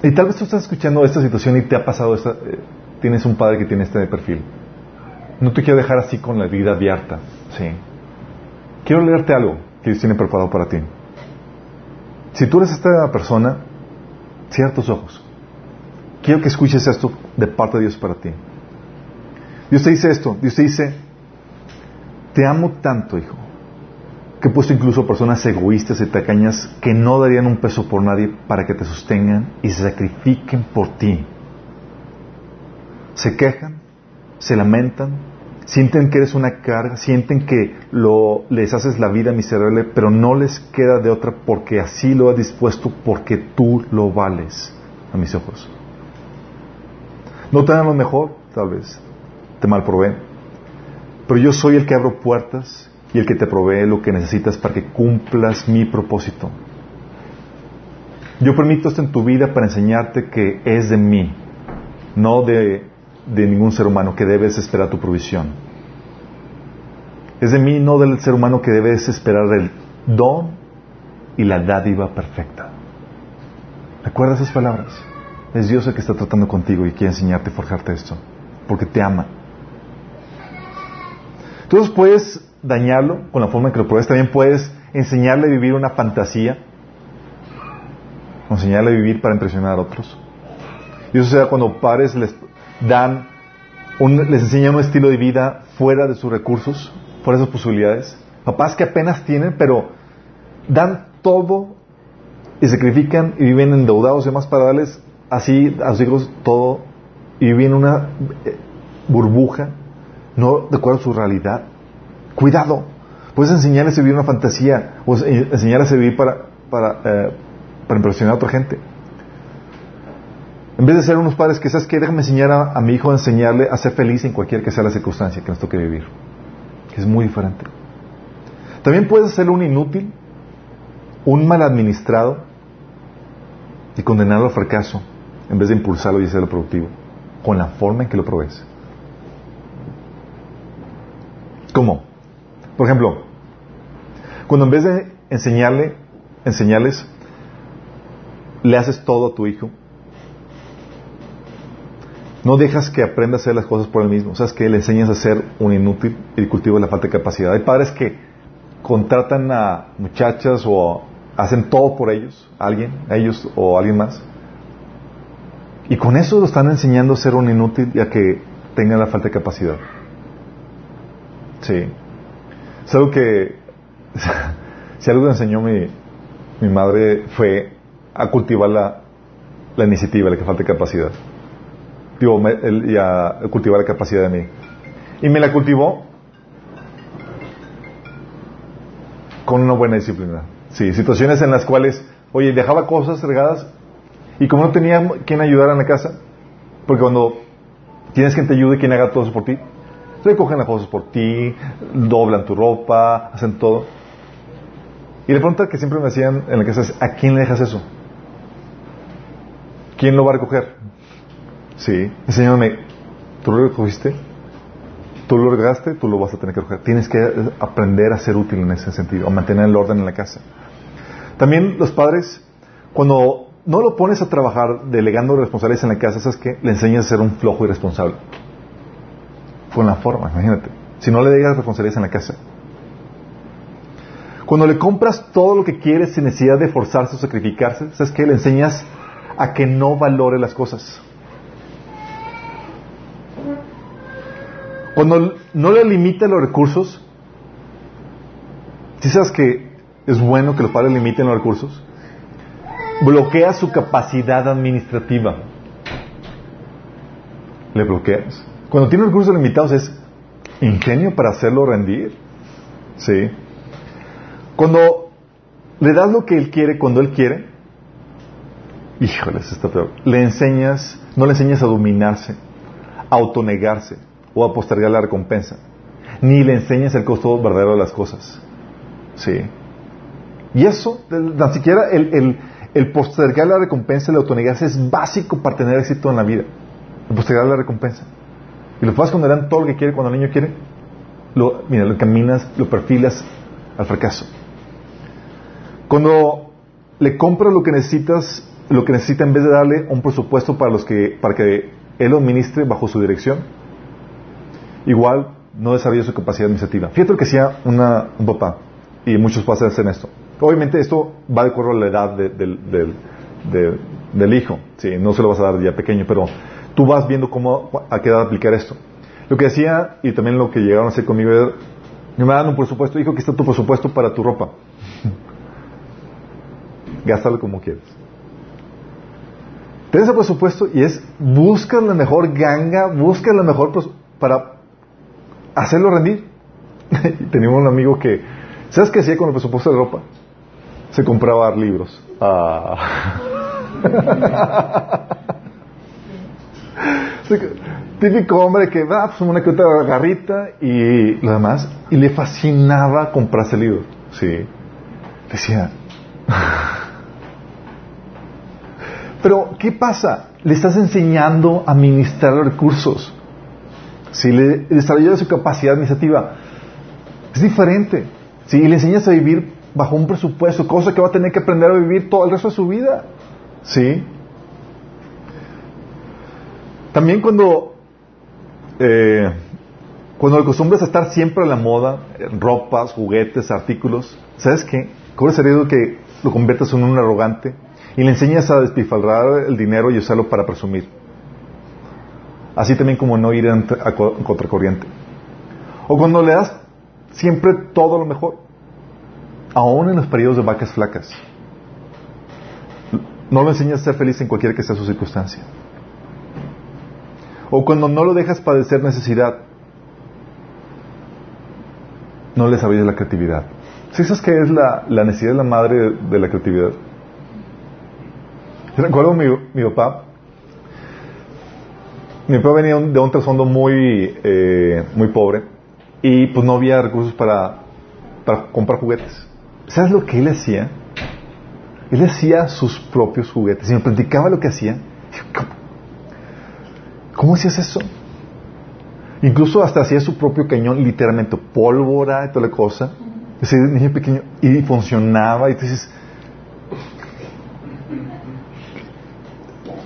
Y tal vez tú estás escuchando esta situación y te ha pasado, esta, eh, tienes un padre que tiene este perfil. No te quiero dejar así con la vida abierta. Sí. Quiero leerte algo que Dios tiene preparado para ti. Si tú eres esta persona, cierra tus ojos. Quiero que escuches esto de parte de Dios para ti. Dios te dice esto. Dios te dice, te amo tanto, hijo, que he puesto incluso personas egoístas y tacañas que no darían un peso por nadie para que te sostengan y se sacrifiquen por ti. Se quejan, se lamentan, sienten que eres una carga, sienten que lo, les haces la vida miserable, pero no les queda de otra porque así lo has dispuesto, porque tú lo vales a mis ojos. No te dan lo mejor, tal vez, te malproveen, pero yo soy el que abro puertas y el que te provee lo que necesitas para que cumplas mi propósito. Yo permito esto en tu vida para enseñarte que es de mí, no de de ningún ser humano que debes esperar tu provisión. Es de mí, no del ser humano que debes esperar el don y la dádiva perfecta. ¿Recuerda esas palabras? Es Dios el que está tratando contigo y quiere enseñarte y forjarte esto, porque te ama. Entonces puedes dañarlo con la forma en que lo pruebes, también puedes enseñarle a vivir una fantasía, enseñarle a vivir para impresionar a otros. Y eso sea cuando padres les dan les enseñan un estilo de vida fuera de sus recursos, fuera de sus posibilidades. Papás que apenas tienen, pero dan todo y sacrifican y viven endeudados y demás para darles así a sus hijos todo y viven en una eh, burbuja, no de acuerdo a su realidad. Cuidado, puedes enseñarles a vivir una fantasía o enseñarles a vivir para, para, eh, para impresionar a otra gente. En vez de ser unos padres que, ¿sabes qué? Déjame enseñar a, mi hijo a enseñarle a ser feliz en cualquier que sea la circunstancia que nos toque vivir. Que es muy diferente. También puedes hacerlo un inútil, un mal administrado y condenarlo al fracaso en vez de impulsarlo y hacerlo productivo, con la forma en que lo provees. ¿Cómo? Por ejemplo, cuando en vez de enseñarle, enseñarles, le haces todo a tu hijo, no dejas que aprenda a hacer las cosas por él mismo. O sea, es que le enseñas a ser un inútil y cultivo la falta de capacidad. Hay padres que contratan a muchachas o hacen todo por ellos, alguien, ellos o alguien más. Y con eso lo están enseñando a ser un inútil y a que tenga la falta de capacidad. Sí. Es que, si algo enseñó mi, mi madre fue a cultivar la, la iniciativa, la que falta capacidad. Digo, y a cultivar la capacidad de mí. Y me la cultivó con una buena disciplina. Sí, situaciones en las cuales, oye, dejaba cosas regadas y como no tenía quien ayudara en la casa, porque cuando tienes quien te ayude, quien haga todo eso por ti, recogen las cosas por ti, doblan tu ropa, hacen todo. Y la pregunta que siempre me hacían en la casa es, ¿a quién le dejas eso? ¿Quién lo va a recoger? Sí, enséñame, ¿tú lo recogiste? Tú lo regaste, tú lo vas a tener que recoger. Tienes que aprender a ser útil en ese sentido, a mantener el orden en la casa. También los padres, cuando no lo pones a trabajar delegando responsabilidades en la casa, ¿sabes qué? Le enseñas a ser un flojo y responsable. Con la forma, imagínate. Si no le dejas responsabilidades en la casa. Cuando le compras todo lo que quieres sin necesidad de forzarse o sacrificarse, ¿sabes qué? Le enseñas a que no valore las cosas. Cuando no le limita los recursos, si sabes que es bueno que los padres limiten los recursos? Bloquea su capacidad administrativa. ¿Le bloqueas? Cuando tiene recursos limitados es ingenio para hacerlo rendir. ¿Sí? Cuando le das lo que él quiere cuando él quiere, híjoles, está peor. Le enseñas, no le enseñas a dominarse, a autonegarse, o a postergar la recompensa. Ni le enseñas el costo verdadero de las cosas. Sí. Y eso, ni siquiera el, el, postergar la recompensa la autonegarse es básico para tener éxito en la vida. El postergar la recompensa. Y lo puedes cuando dan todo lo que quiere, cuando el niño quiere, lo, mira, lo caminas, lo perfilas al fracaso. Cuando le compras lo que necesitas, lo que necesita en vez de darle un presupuesto para los que, para que él lo administre bajo su dirección, igual no desarrolla su capacidad administrativa. Fíjate lo que hacía una, un papá, y muchos padres hacen esto. Obviamente esto va de acuerdo a la edad del hijo, sí, no se lo vas a dar ya pequeño, pero tú vas viendo cómo, a qué edad aplicar esto. Lo que hacía, y también lo que llegaron a hacer conmigo, me dan un presupuesto, hijo, aquí está tu presupuesto para tu ropa. Gástalo como quieras. Tienes el presupuesto y es, busca la mejor ganga, busca la mejor para hacerlo rendir. Teníamos un amigo que, ¿sabes qué hacía con el presupuesto de ropa? Se compraba libros. Ah. Típico hombre que va, pues una que otra garrita y lo demás, y le fascinaba comprarse libros. Sí. Decía. Pero, ¿qué pasa? Le estás enseñando a administrar recursos. Si le desarrolla su capacidad administrativa, es diferente. Si le enseñas a vivir bajo un presupuesto, cosa que va a tener que aprender a vivir todo el resto de su vida. ¿Sí? También cuando, eh, cuando acostumbras a estar siempre a la moda, ropas, juguetes, artículos, ¿sabes qué? Corre el que lo conviertas en un arrogante y le enseñas a despifalrar el dinero y usarlo para presumir. Así también como no ir a contracorriente. O cuando le das siempre todo lo mejor, aún en los periodos de vacas flacas. No lo enseñas a ser feliz en cualquier que sea su circunstancia. O cuando no lo dejas padecer necesidad, no le sabías la creatividad. ¿Sí sabes qué es la, necesidad de la madre de, la creatividad? Recuerdo mi, mi papá, mi papá venía de un trasfondo muy, eh, muy pobre y pues no había recursos para, para comprar juguetes. ¿Sabes lo que él hacía? Él hacía sus propios juguetes y me platicaba lo que hacía. ¿Cómo, hacías eso? Incluso hasta hacía su propio cañón, literalmente, pólvora y toda la cosa. Ese niño pequeño, y funcionaba, y tú dices,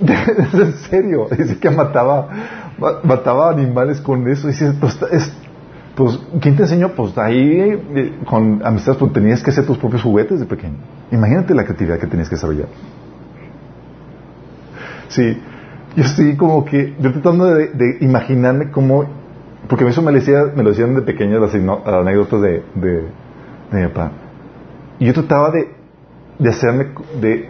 en serio, dice que mataba, mataba animales con eso. Dice, pues, es, pues, ¿quién te enseñó? Pues ahí, eh, con amistades, pues tenías que hacer tus propios juguetes de pequeño. Imagínate la creatividad que tenías que desarrollar. Sí, yo estoy como que, yo tratando de, imaginarme cómo, porque eso me lo, decía, me lo decían de pequeño las, anécdotas de, de, de, mi papá. Y yo trataba de, de hacerme, de,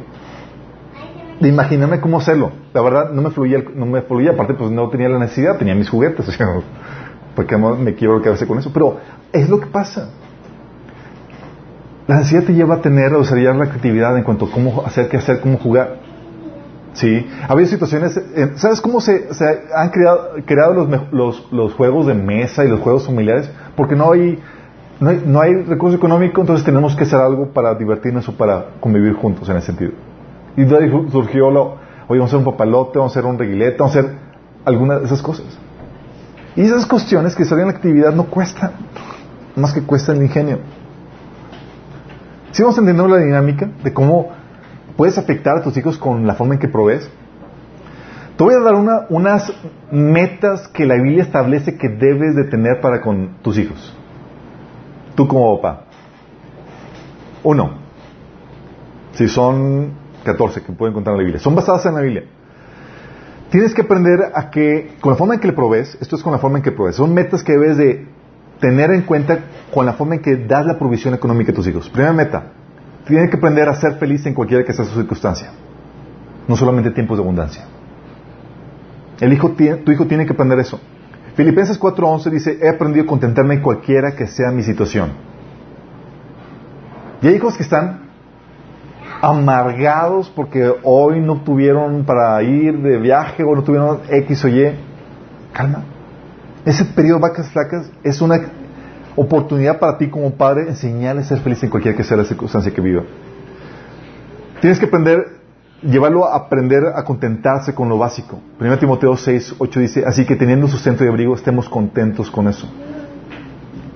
de imaginarme cómo hacerlo. La verdad, no me fluía, no me fluía, aparte pues no tenía la necesidad, tenía mis juguetes, o sea, porque me quiero quedarse con eso. Pero es lo que pasa. La necesidad te lleva a tener, a desarrollar la creatividad en cuanto a cómo hacer, qué hacer, cómo jugar. Sí, ha habido situaciones, eh, ¿sabes cómo se, han creado, creado los, los, los, juegos de mesa y los juegos familiares? Porque no hay, no hay, no hay recurso económico, entonces tenemos que hacer algo para divertirnos o para convivir juntos en ese sentido. Y de surgió lo, oye, vamos a hacer un papalote, vamos a hacer un reguilete, vamos a hacer alguna de esas cosas. Y esas cuestiones que salen en la actividad no cuestan, más que cuesta el ingenio. Si vamos entendiendo la dinámica de cómo puedes afectar a tus hijos con la forma en que provees, te voy a dar una, unas metas que la Biblia establece que debes de tener para con tus hijos. Tú como papá. Uno, si son 14 que pueden encontrar en la Biblia, son basadas en la Biblia. Tienes que aprender a que, con la forma en que le provees, esto es con la forma en que provees, son metas que debes de tener en cuenta con la forma en que das la provisión económica a tus hijos. Primera meta, tienes que aprender a ser feliz en cualquiera que sea su circunstancia, no solamente en tiempos de abundancia. Tu hijo tiene que aprender eso. Filipenses 4:11 dice, he aprendido a contentarme en cualquiera que sea mi situación. Y hay hijos que están amargados porque hoy no tuvieron para ir de viaje o no tuvieron X o Y. Calma. Ese periodo de vacas flacas es una oportunidad para ti como padre enseñarle a ser feliz en cualquier que sea la circunstancia que viva. Tienes que aprender, llevarlo a aprender a contentarse con lo básico. 1 Timoteo 6, 8 dice, así que teniendo sustento y abrigo, estemos contentos con eso.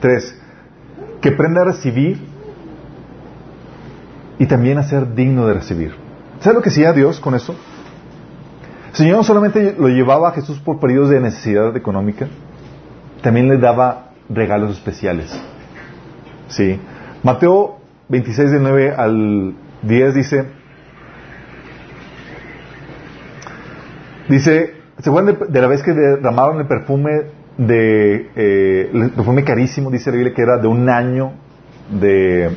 3. Que aprenda a recibir y también a ser digno de recibir. ¿Sabes lo que hacía Dios con eso? El Señor no solamente lo llevaba a Jesús por periodos de necesidad económica, también le daba regalos especiales. Sí. Mateo 26 de 9 al 10 dice, dice, se acuerdan de, la vez que derramaron el perfume de, eh, el perfume carísimo, dice la Biblia que era de un año de,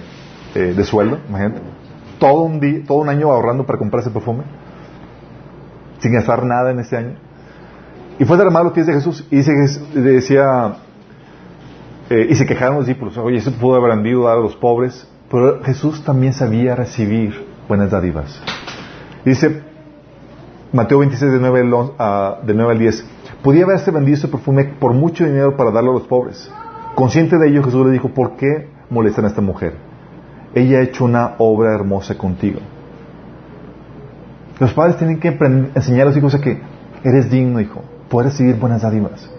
eh, de sueldo, imagínate, todo un día, todo un año ahorrando para comprar ese perfume, sin gastar nada en ese año. Y fue derramado los pies de Jesús y dice, decía eh, y se quejaron los discípulos, oye, eso pudo haber vendido a los pobres, pero Jesús también sabía recibir buenas dádivas. Dice Mateo 26 de 9, al, de 9 al 10, podía haberse vendido ese perfume por mucho dinero para darlo a los pobres. Consciente de ello, Jesús le dijo, ¿por qué molestan a esta mujer? Ella ha hecho una obra hermosa contigo. Los padres tienen que enseñar a los hijos a que eres digno, hijo, puedes recibir buenas dádivas.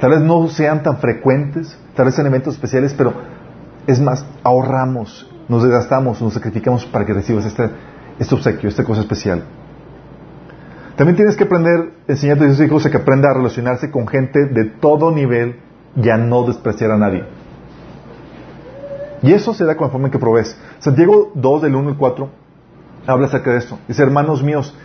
Tal vez no sean tan frecuentes, tal vez sean eventos especiales, pero es más, ahorramos, nos desgastamos, nos sacrificamos para que recibas este, este obsequio, esta cosa especial. También tienes que aprender, enseñar a tus hijos a que aprenda a relacionarse con gente de todo nivel y a no despreciar a nadie. Y eso se da con la forma en que provees. Santiago 2, del 1 al 4, habla acerca de esto. Dice, hermanos míos,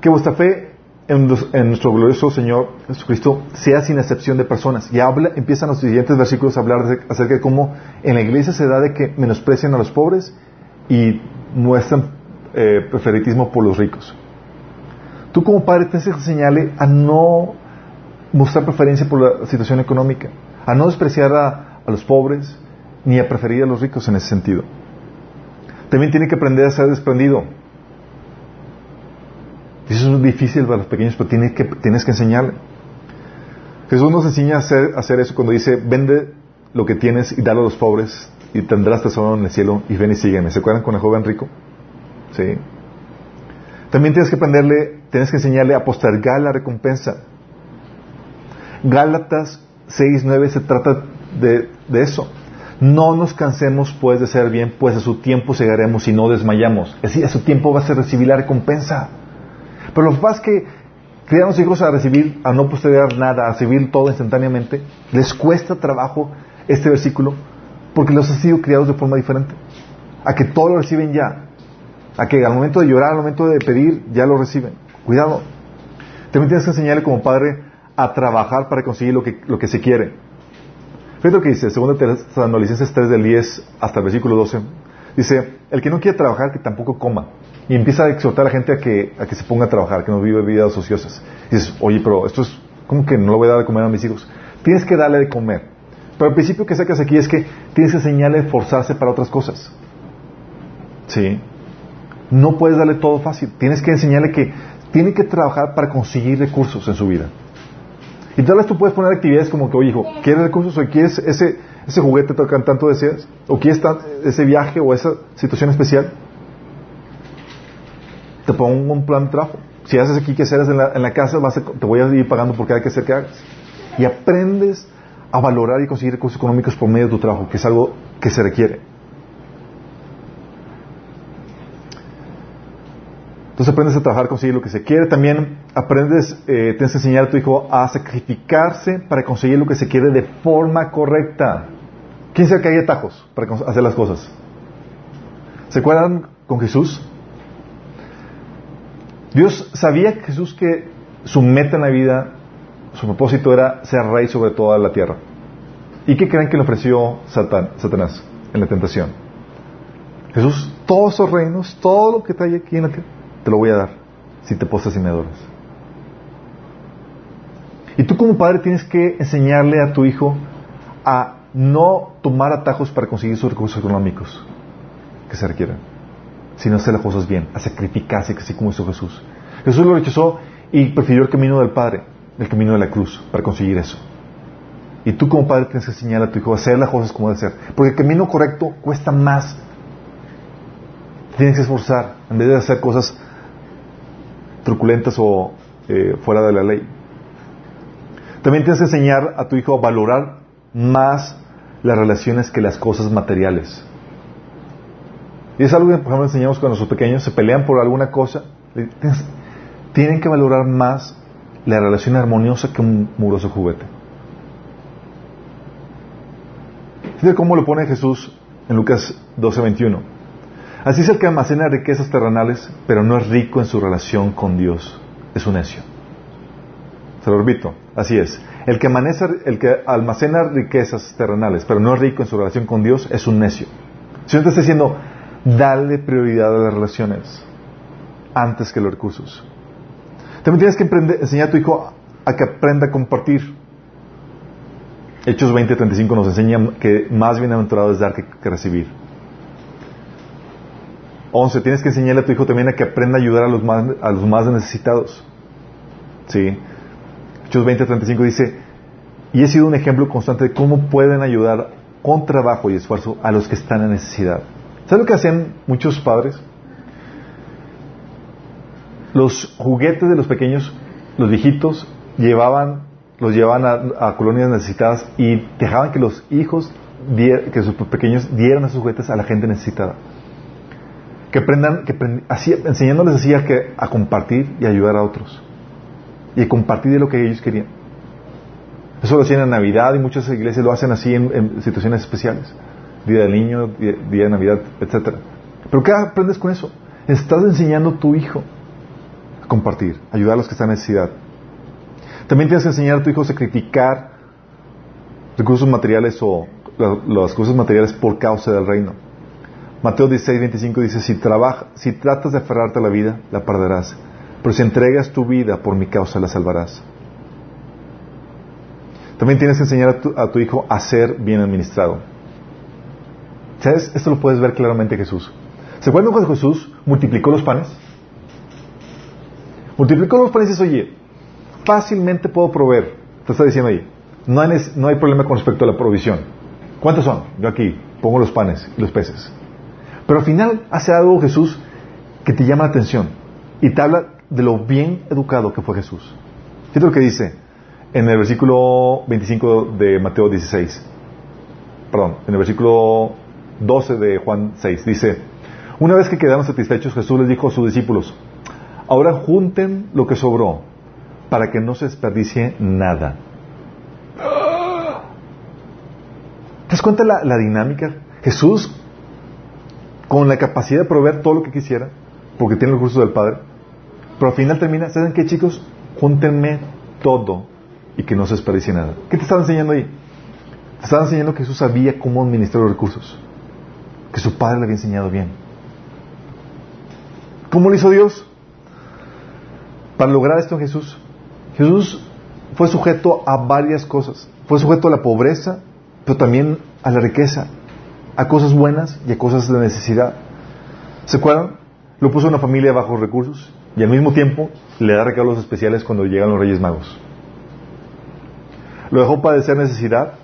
que vuestra fe en, nuestro glorioso Señor Jesucristo sea sin excepción de personas. Y habla, empiezan los siguientes versículos a hablar acerca de cómo en la iglesia se da de que menosprecian a los pobres y muestran eh, preferitismo por los ricos. Tú como padre tienes que enseñarle a no mostrar preferencia por la situación económica, a no despreciar a, a los pobres, ni a preferir a los ricos en ese sentido. También tiene que aprender a ser desprendido. Eso es difícil para los pequeños, pero tienes que, tienes que enseñarle. Jesús nos enseña a hacer, eso cuando dice, vende lo que tienes y dalo a los pobres y tendrás tesoro en el cielo y ven y sígueme. ¿Se acuerdan con el joven rico? Sí. También tienes que aprenderle, tienes que enseñarle a postergar la recompensa. Gálatas 6, 9 se trata de, de eso. No nos cansemos pues de ser bien, pues a su tiempo llegaremos y no desmayamos. Es decir, a su tiempo vas a recibir la recompensa. Pero papás que crian a los hijos a recibir, a no postergar nada, a recibir todo instantáneamente, les cuesta trabajo este versículo porque los han sido criados de forma diferente. A que todo lo reciben ya. A que al momento de llorar, al momento de pedir, ya lo reciben. Cuidado. También tienes que enseñarle como padre a trabajar para conseguir lo que, lo que se quiere. Fíjate lo que dice, segundo Tesalonicenses 3 del 10 hasta el versículo 12. Dice, el que no quiere trabajar, que tampoco coma. Y empieza a exhortar a la gente a que, a que se ponga a trabajar, que no viva vidas ociosas. Y dices, oye, pero esto es, como que no lo voy a dar de comer a mis hijos? Tienes que darle de comer. Pero el principio que sacas aquí es que tienes que enseñarle a esforzarse para otras cosas. ¿Sí? No puedes darle todo fácil. Tienes que enseñarle que tiene que trabajar para conseguir recursos en su vida. Y tal vez tú puedes poner actividades como que, oye, hijo, ¿quieres recursos o quieres ese, ese juguete que tanto deseas? ¿O quieres ese viaje o esa situación especial? Te pongo un plan de trabajo. Si haces aquí que haces en la, en la casa, te voy a ir pagando por cada que hacer que hagas. Y aprendes a valorar y conseguir recursos económicos por medio de tu trabajo, que es algo que se requiere. Entonces aprendes a trabajar, conseguir lo que se quiere. También aprendes, eh, tienes que enseñar a tu hijo a sacrificarse para conseguir lo que se quiere de forma correcta. ¿Quién sabe que hay atajos para hacer las cosas? ¿Se acuerdan con Jesús? Dios sabía que Jesús que su meta en la vida, su propósito era ser rey sobre toda la tierra. ¿Y qué creen que le ofreció Satanás en la tentación? Jesús, todos esos reinos, todo lo que está aquí en la tierra te lo voy a dar si te postas y me adoras. Y tú como padre tienes que enseñarle a tu hijo a no tomar atajos para conseguir sus recursos económicos que se requieren, sino hacer las cosas bien, a sacrificarse, así como hizo Jesús. Jesús lo rechazó y prefirió el camino del Padre, el camino de la cruz, para conseguir eso. Y tú como padre tienes que enseñar a tu hijo a hacer las cosas como debe ser. Porque el camino correcto cuesta más. Tienes que esforzar en vez de hacer cosas truculentas o eh, fuera de la ley. También tienes que enseñar a tu hijo a valorar más las relaciones que las cosas materiales. Y es algo que, por ejemplo, enseñamos cuando nuestros pequeños se pelean por alguna cosa. tienen que valorar más la relación armoniosa que un muroso juguete. Fíjate cómo lo pone Jesús en Lucas 12:21. Así es el que almacena riquezas terrenales, pero no es rico en su relación con Dios. Es un necio. Se lo repito, así es. El que, almacena riquezas terrenales, pero no es rico en su relación con Dios, es un necio. Si te está diciendo, dale prioridad a las relaciones antes que los recursos. También tienes que enseñar a tu hijo a que aprenda a compartir. Hechos 20:35 nos enseña que más bienaventurado es dar que recibir. 11. Tienes que enseñarle a tu hijo también a que aprenda a ayudar a los más, necesitados. ¿Sí? Hechos 20, 35 dice, y he sido un ejemplo constante de cómo pueden ayudar con trabajo y esfuerzo a los que están en necesidad. ¿Sabes lo que hacían muchos padres? Los juguetes de los pequeños, los viejitos, llevaban, los llevaban a, colonias necesitadas y dejaban que los hijos, que sus pequeños dieran esos juguetes a la gente necesitada que aprendan, que enseñándoles así a, que, a compartir y ayudar a otros. Y a compartir de lo que ellos querían. Eso lo hacían en Navidad y muchas iglesias lo hacen así en, situaciones especiales. Día del niño, día, de Navidad, etc. Pero ¿qué aprendes con eso? Estás enseñando a tu hijo a compartir, ayudar a los que están en necesidad. También tienes que enseñar a tu hijo a sacrificar recursos materiales o las cosas materiales por causa del reino. Mateo 16, 25 dice, si, trabaja, si tratas de aferrarte a la vida, la perderás. Pero si entregas tu vida por mi causa, la salvarás. También tienes que enseñar a tu, hijo a ser bien administrado. ¿Sabes? Esto lo puedes ver claramente Jesús. ¿Se acuerdan cuando Jesús multiplicó los panes? Multiplicó los panes y dice, oye, fácilmente puedo proveer. Te está diciendo ahí. No hay, no hay problema con respecto a la provisión. ¿Cuántos son? Yo aquí pongo los panes y los peces. Pero al final hace algo Jesús que te llama la atención y te habla de lo bien educado que fue Jesús. Fíjate lo que dice en el versículo 25 de Mateo 16. Perdón, en el versículo 12 de Juan 6. Dice, una vez que quedaron satisfechos, Jesús les dijo a sus discípulos, ahora junten lo que sobró para que no se desperdicie nada. ¿Te das cuenta la, la dinámica? Jesús, con la capacidad de proveer todo lo que quisiera, porque tiene el recursos del Padre, pero al final termina, ¿saben qué chicos? Júntenme todo y que no se desperdicie nada. ¿Qué te estaba enseñando ahí? Te estaba enseñando que Jesús sabía cómo administrar los recursos, que su Padre le había enseñado bien. ¿Cómo lo hizo Dios? Para lograr esto en Jesús, Jesús fue sujeto a varias cosas. Fue sujeto a la pobreza, pero también a la riqueza, a cosas buenas y a cosas de necesidad. ¿Se acuerdan? Lo puso en una familia de bajos recursos y al mismo tiempo le da regalos especiales cuando llegan los Reyes Magos. Lo dejó padecer necesidad.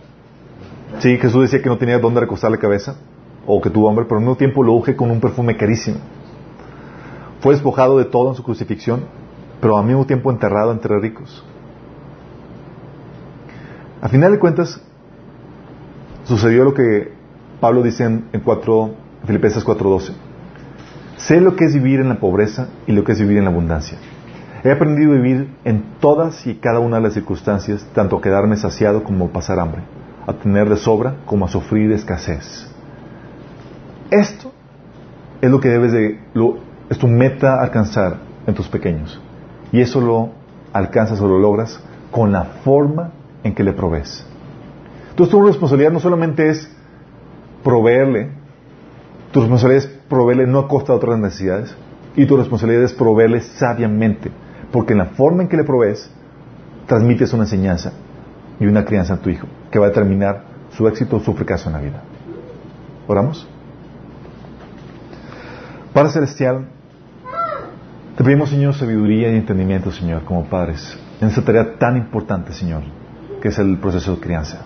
Sí, Jesús decía que no tenía dónde recostar la cabeza o que tuvo hambre, pero al mismo tiempo lo unge con un perfume carísimo. Fue despojado de todo en su crucifixión, pero al mismo tiempo enterrado entre ricos. A final de cuentas, sucedió lo que Pablo dice en, en 4, Filipenses 4:12. Sé lo que es vivir en la pobreza y lo que es vivir en la abundancia. He aprendido a vivir en todas y cada una de las circunstancias, tanto a quedarme saciado como a pasar hambre, a tener de sobra como a sufrir escasez. Esto es lo que debes de, lo, es tu meta alcanzar en tus pequeños. Y eso lo alcanzas o lo logras con la forma en que le provees. Entonces tu responsabilidad no solamente es proveerle, tu responsabilidad es proveerle no a costa de otras necesidades, y tu responsabilidad es proveerle sabiamente, porque en la forma en que le provees, transmites una enseñanza y una crianza a tu hijo, que va a determinar su éxito o su fracaso en la vida. ¿Oramos? Padre Celestial, te pedimos, Señor, sabiduría y entendimiento, Señor, como padres, en esta tarea tan importante, Señor, que es el proceso de crianza.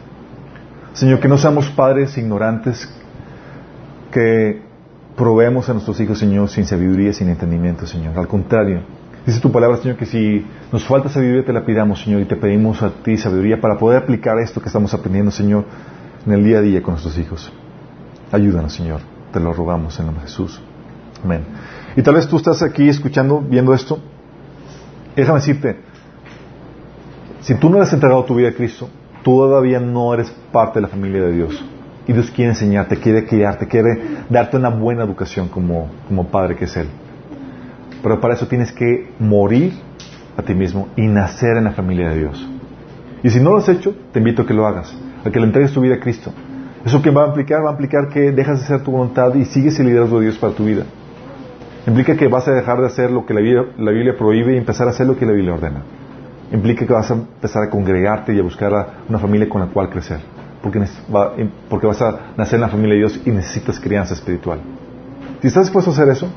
Señor, que no seamos padres ignorantes, que proveemos a nuestros hijos, Señor, sin sabiduría, sin entendimiento, Señor. Al contrario, dice tu palabra, Señor, que si nos falta sabiduría, te la pidamos, Señor, y te pedimos a ti sabiduría para poder aplicar esto que estamos aprendiendo, Señor, en el día a día con nuestros hijos. Ayúdanos, Señor. Te lo rogamos en nombre de Jesús. Amén. Y tal vez tú estás aquí escuchando, viendo esto. Déjame decirte, si tú no has entregado tu vida a Cristo, todavía no eres parte de la familia de Dios. Y Dios quiere enseñarte, quiere criarte, quiere darte una buena educación como, como Padre que es Él. Pero para eso tienes que morir a ti mismo y nacer en la familia de Dios. Y si no lo has hecho, te invito a que lo hagas, a que le entregues tu vida a Cristo. ¿Eso que va a implicar? Va a implicar que dejas de hacer tu voluntad y sigues el liderazgo de Dios para tu vida. Implica que vas a dejar de hacer lo que la Biblia, la Biblia prohíbe y empezar a hacer lo que la Biblia ordena. Implica que vas a empezar a congregarte y a buscar una familia con la cual crecer. Porque, va, porque vas a nacer en la familia de Dios y necesitas crianza espiritual. Si estás dispuesto a hacer eso,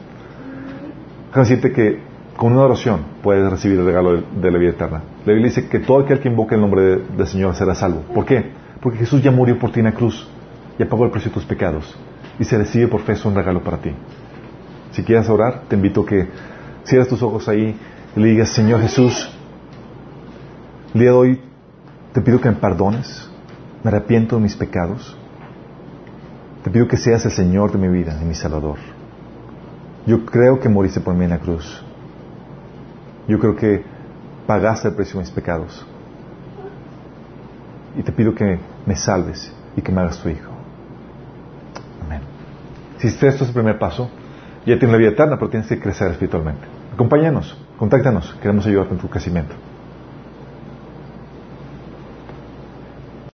déjame decirte que con una oración puedes recibir el regalo de, la vida eterna. La Biblia dice que todo aquel que invoque el nombre del de Señor será salvo. ¿Por qué? Porque Jesús ya murió por ti en la cruz y pagó el precio de tus pecados. Y se recibe por fe es un regalo para ti. Si quieres orar, te invito a que cierres tus ojos ahí y le digas, Señor Jesús, el día de hoy te pido que me perdones, me arrepiento de mis pecados, te pido que seas el Señor de mi vida y mi Salvador. Yo creo que moriste por mí en la cruz. Yo creo que pagaste el precio de mis pecados. Y te pido que me salves y que me hagas tu hijo. Amén. Si esto es el primer paso, ya tienes la vida eterna, pero tienes que crecer espiritualmente. Acompáñanos, contáctanos, queremos ayudarte en tu crecimiento.